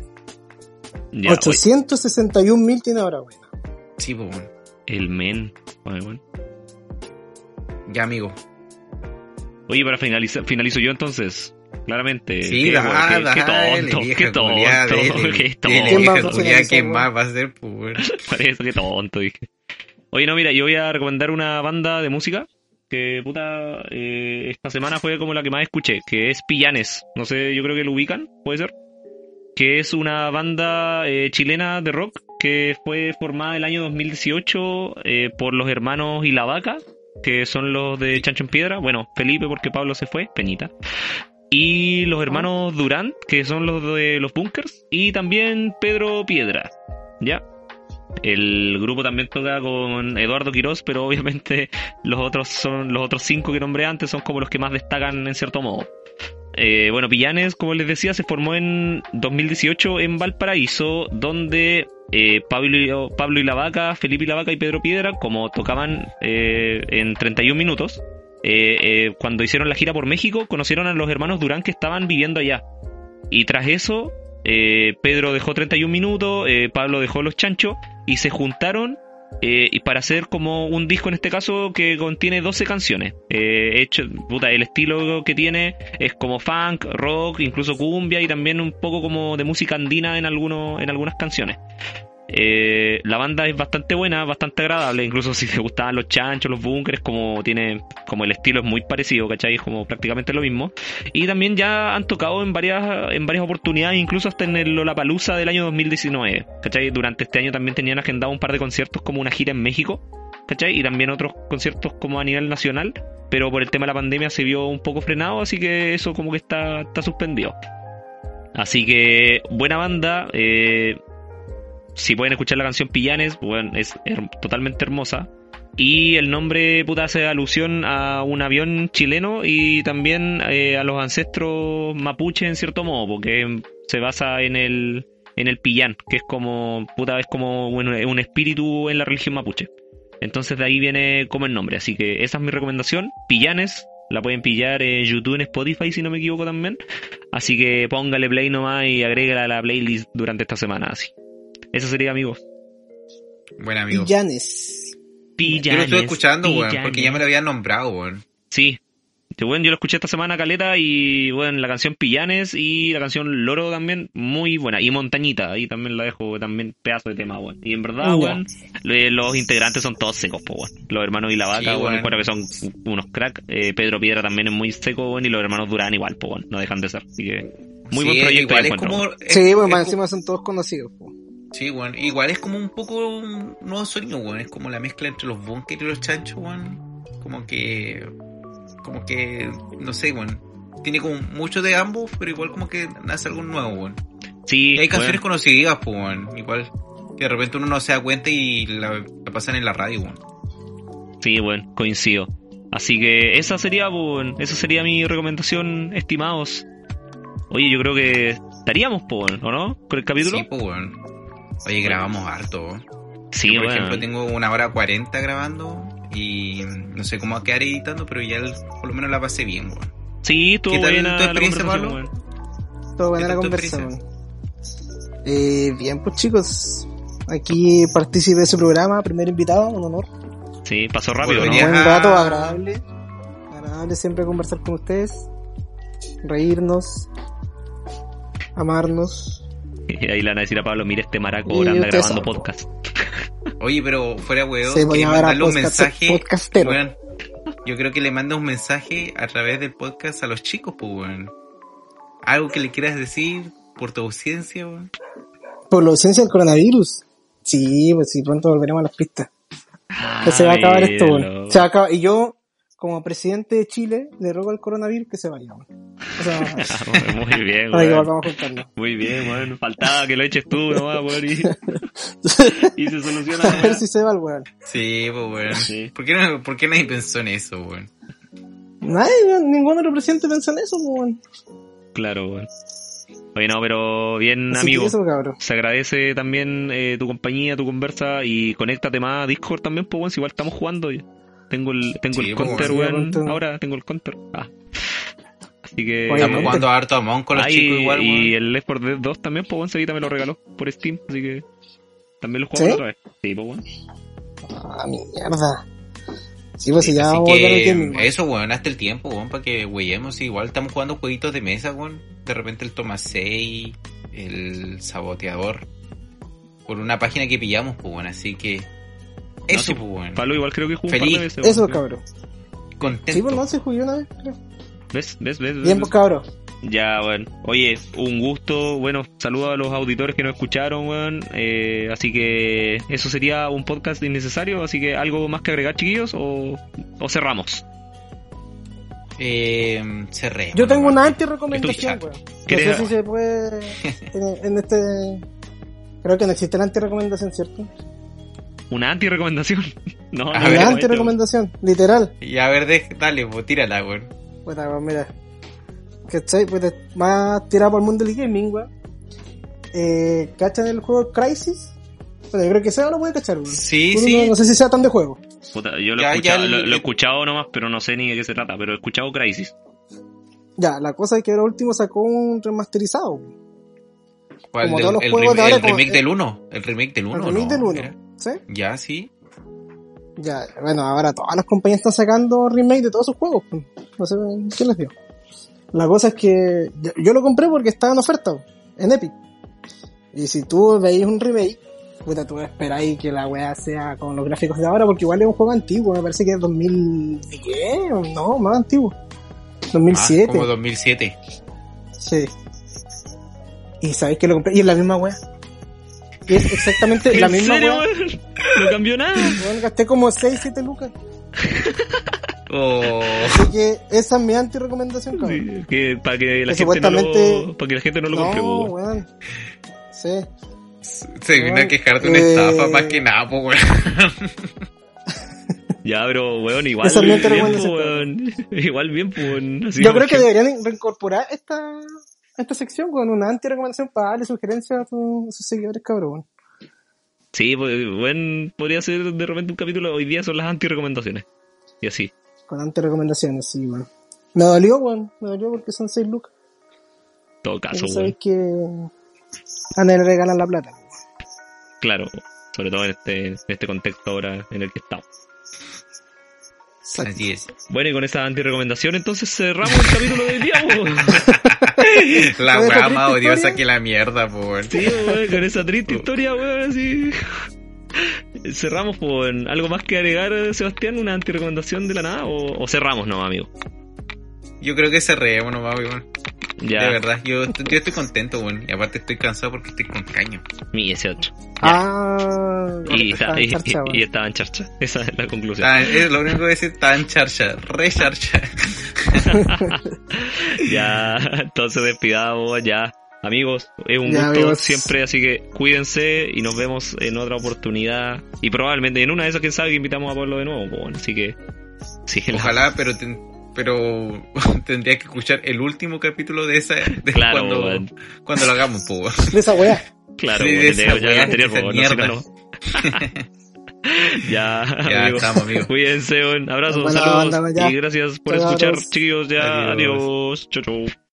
Ya, oye, 861 mil tiene ahora, weón. Sí, pues weón. el men. Bueno. Ya, amigo. Oye, para finalizar, finalizo yo entonces. Claramente. Sí, Qué, da, weón, qué, qué tonto, qué tonto, qué tonto. ¿Quién vieja más va a ser? Por eso, qué tonto, dije. Oye, no, mira, yo voy a recomendar una banda de música que, puta, eh, esta semana fue como la que más escuché, que es Pillanes. No sé, yo creo que lo ubican, puede ser. Que es una banda eh, chilena de rock que fue formada el año 2018 eh, por los hermanos Ilavaca, que son los de Chancho en Piedra. Bueno, Felipe porque Pablo se fue, penita. Y los hermanos Durant, que son los de los Bunkers. Y también Pedro Piedra. ¿Ya? El grupo también toca con Eduardo Quirós, pero obviamente los otros son los otros cinco que nombré antes son como los que más destacan en cierto modo. Eh, bueno, Pillanes, como les decía, se formó en 2018 en Valparaíso, donde eh, Pablo, Pablo y la Vaca, Felipe y la Vaca y Pedro Piedra, como tocaban eh, en 31 minutos, eh, eh, cuando hicieron la gira por México, conocieron a los hermanos Durán que estaban viviendo allá. Y tras eso, Pedro dejó 31 minutos, Pablo dejó los chanchos y se juntaron eh, y para hacer como un disco en este caso que contiene 12 canciones. Eh, hecho, puta, el estilo que tiene es como funk, rock, incluso cumbia y también un poco como de música andina en, algunos, en algunas canciones. Eh, la banda es bastante buena, bastante agradable, incluso si te gustaban los chanchos, los bunkers, como tiene, como el estilo es muy parecido, ¿cachai? Es como prácticamente lo mismo. Y también ya han tocado en varias, en varias oportunidades, incluso hasta en el Lollapalooza del año 2019, ¿cachai? Durante este año también tenían agendado un par de conciertos como una gira en México, ¿cachai? Y también otros conciertos como a nivel nacional, pero por el tema de la pandemia se vio un poco frenado, así que eso como que está, está suspendido. Así que buena banda, eh, si pueden escuchar la canción Pillanes, es totalmente hermosa. Y el nombre puta hace alusión a un avión chileno y también eh, a los ancestros mapuche en cierto modo, porque se basa en el en el pillán, que es como puta es como un, un espíritu en la religión mapuche. Entonces de ahí viene como el nombre, así que esa es mi recomendación, Pillanes, la pueden pillar en YouTube, en Spotify si no me equivoco también. Así que póngale play nomás y agrégala a la playlist durante esta semana así. Eso sería amigos. Buen amigo. Villanes. Yo lo estuve escuchando, weón, Pillanes. porque ya me lo habían nombrado, weón. Sí. Yo, bueno, yo lo escuché esta semana, Caleta, y bueno, la canción Pillanes y la canción Loro también, muy buena. Y Montañita, ahí también la dejo, también pedazo de tema, weón. Y en verdad, Ya. weón, los integrantes son todos secos, po, weón. Los hermanos y la vaca, Sí, weón, encuentro que son unos crack. Eh, Pedro Piedra también es muy seco, weón, y los hermanos Durán igual, po, weón. No dejan de ser. Así que, muy Sí, buen proyecto Igual es como... weón. es- Sí, bueno, más encima son todos conocidos. po. Sí, weón. Igual es como un poco un nuevo sueño, weón. Es como la mezcla entre los bunkers y los chanchos, weón. Como que... Como que... No sé, weón. Tiene como mucho de ambos, pero igual como que nace algo nuevo, weón. Sí, Y hay canciones conocidas, pues, weón. Igual que de repente uno no se da cuenta y la, la pasan en la radio, weón. Sí, bueno, coincido. Así que esa sería, bueno, esa sería mi recomendación, estimados. Oye, yo creo que estaríamos, po, ¿o no? Con el capítulo. Sí, pues, weón. Oye, grabamos harto. Sí, Yo, por bueno. ejemplo, tengo una hora cuarenta grabando y no sé cómo va a quedar editando, pero ya el- por lo menos la pasé bien, weón. Sí, estuvo ¿Qué tal buena tu la experiencia, conversación, Pablo? weón. Todo buena ¿Qué la tal tu conversa, weón. Eh, bien, pues chicos. Aquí participé de su programa, primer invitado, un honor. Sí, pasó rápido, Bueno, ¿no? venía- Buen Ajá. rato, agradable. Agradable siempre conversar con ustedes. Reírnos. Amarnos. Y ahí le van a decir a Pablo, mira este maraco, Y anda grabando saben, podcast. Oye, pero fuera weón, Se voy que a ver a mandarle un mensaje. podcastero. weón. Yo creo que le manda un mensaje a través del podcast a los chicos, pues, weón. Algo que le quieras decir por tu ausencia, weón. Por la ausencia del coronavirus. Sí, pues sí, pronto volveremos a las pistas. Que se va a acabar esto, weón. Se va a acabar. Y yo, como presidente de Chile, le ruego al coronavirus que se vaya, weón. O sea, Muy bien, para que volvamos a. Muy bien, weón. Faltaba que lo eches tú nomás, weón. Y, y se soluciona A ver si se va el weón. Sí, pues weón. Sí. ¿Por, qué no, ¿Por qué nadie pensó en eso, weón? Nadie, ninguno de los presentes piensa en eso, pues, weón. Claro, weón. Oye, no, pero bien, Así amigo. eso. Se agradece también eh, tu compañía, tu conversa y conéctate más a Discord también, pues, weón. Si igual estamos jugando. ya. Tengo el, tengo Sí, el pues, counter, weón. Ahora tengo el counter. Ah. Así que. Estamos Obviamente. jugando harto a Among con los Ah, chicos y, igual, y weón. el Left 4 Dead 2 también, pues, weón. Seguita me lo regaló por Steam. Así que. También lo ¿Sí? jugamos otra vez. Sí, pues, weón. Ah, mierda. Sí, pues si Sí, ya vamos a volver al eso, weón, hasta el tiempo, weón, para que weyemos. Igual estamos jugando jueguitos de mesa, weón. De repente el Tomasei, el Saboteador. Por una página que pillamos, pues, weón. Así que... Eso, sí, pues, weón. Palo igual creo que jugó un Feliz. par de veces. Eso, cabrón. Contento. Sí, pues no se jugué una vez, creo. ¿Ves? ¿Ves? ¿Ves? Bien, pues cabrón. Ya, bueno. Oye, un gusto. Bueno, saludos a los auditores que nos escucharon, weón. Eh, así que eso sería un podcast innecesario. Así que algo más que agregar, chiquillos, o, o cerramos. Eh, cerré. Yo tengo una anti-recomendación, weón. No ¿Quieres- sé si se puede en, en este... Creo que no existe la anti-recomendación, ¿cierto? Una anti-recomendación. No, A no, ver. Una no, anti-recomendación, literal. Y a ver, de- dale, pues tírala, weón. Puta, weón, mira. ¿Cachai? Pues más tirado por el mundo del gaming, weón. Eh, ¿Cachan el juego Crisis? Bueno, yo creo que ese lo puede cachar, weón. Sí, Uno sí. No, no sé si sea tan de juego. Puta, yo lo he, Ya, escuchado, ya lo, el- lo he escuchado nomás, pero no sé ni de qué se trata. Pero he escuchado Crisis. Ya, la cosa es que ahora último sacó un remasterizado. weón. ¿Cuál como del- todos los el, juegos de ahora, el como- remake del 1. El remake del 1, El remake ¿no? del 1. Era- ¿Sí? Ya, sí. Ya, bueno, ahora todas las compañías están sacando remake de todos sus juegos. pues. No sé quién les dio. La cosa es que yo, yo lo compré porque estaba en oferta en Epic. Y si tú veis un remake, puta, tú esperáis que la weá sea con los gráficos de ahora, porque igual es un juego antiguo, me parece que es 2010, o no, más antiguo. 2007. Ah, como 2007. Sí. Y sabéis que lo compré, y es la misma weá. Y es exactamente la ¿En misma serio, weá. weón? No cambió nada. Weón, gasté como 6, 7 lucas. Oh, Así que esa es mi anti-recomendación, cabrón. Sí, que, para que la Que gente no lo, supuestamente- para que la gente no lo compre, No, weón. weón. Sí. se vino a quejar de una Eh, estafa más que nada, pues, weón. Ya, pero, weón, igual Esa es mi bien, anti-recomendación, po, weón. Igual bien, po, weón. Así Yo creo que deberían reincorporar esta, esta sección con una anti-recomendación para darle sugerencias a, tu- a sus seguidores, cabrón. Sí, bueno, podría ser de repente un capítulo. Hoy día son las anti-recomendaciones. Y así. Con anti-recomendaciones, sí, weón. Me dolió, weón. Me dolió porque son 6 lucas. Todo caso, weón. que a nadie le regalan la plata. Claro. Sobre todo en este, en este contexto ahora en el que estamos. Así es. Bueno, y con esa anti-recomendación, entonces cerramos el capítulo del día. La weá ¿esta más odiosa historia? que la mierda, weón. Sí, weón, con esa triste historia, weón, así. Cerramos, weón. ¿Algo más que agregar, Sebastián? ¿Una anti-recomendación de la nada? ¿O, o cerramos, no, amigo? Yo creo que cerremos nomás, weón. Ya, De verdad, yo, estoy- yo estoy contento, weón. Y aparte estoy cansado porque estoy con caño. mi 18. Ah, Y, está está, y, charcha, weón. y estaba en charcha. Esa es la conclusión. Tan- es lo único que decir, tan charcha, re charcha. ya, entonces despidamos, ya. Amigos, es un Ya, gusto amigos. siempre, así que cuídense y nos vemos en otra oportunidad. Y probablemente en una de esas, quién sabe, que invitamos a Pablo de nuevo. bueno, así que, sí, la- Ojalá, pero ten- pero tendría que escuchar el último capítulo de esa de Claro, cuando, cuando lo hagamos, weón. De esa weá. claro, Sí, de esa ya el weá, anterior, esa no, mierda. no. ya, Ya amigos. estamos, amigos. Cuídense, un abrazo, saludos y gracias por Chao, escuchar, chiquillos. Ya, Adiós. adiós. Chau, chau.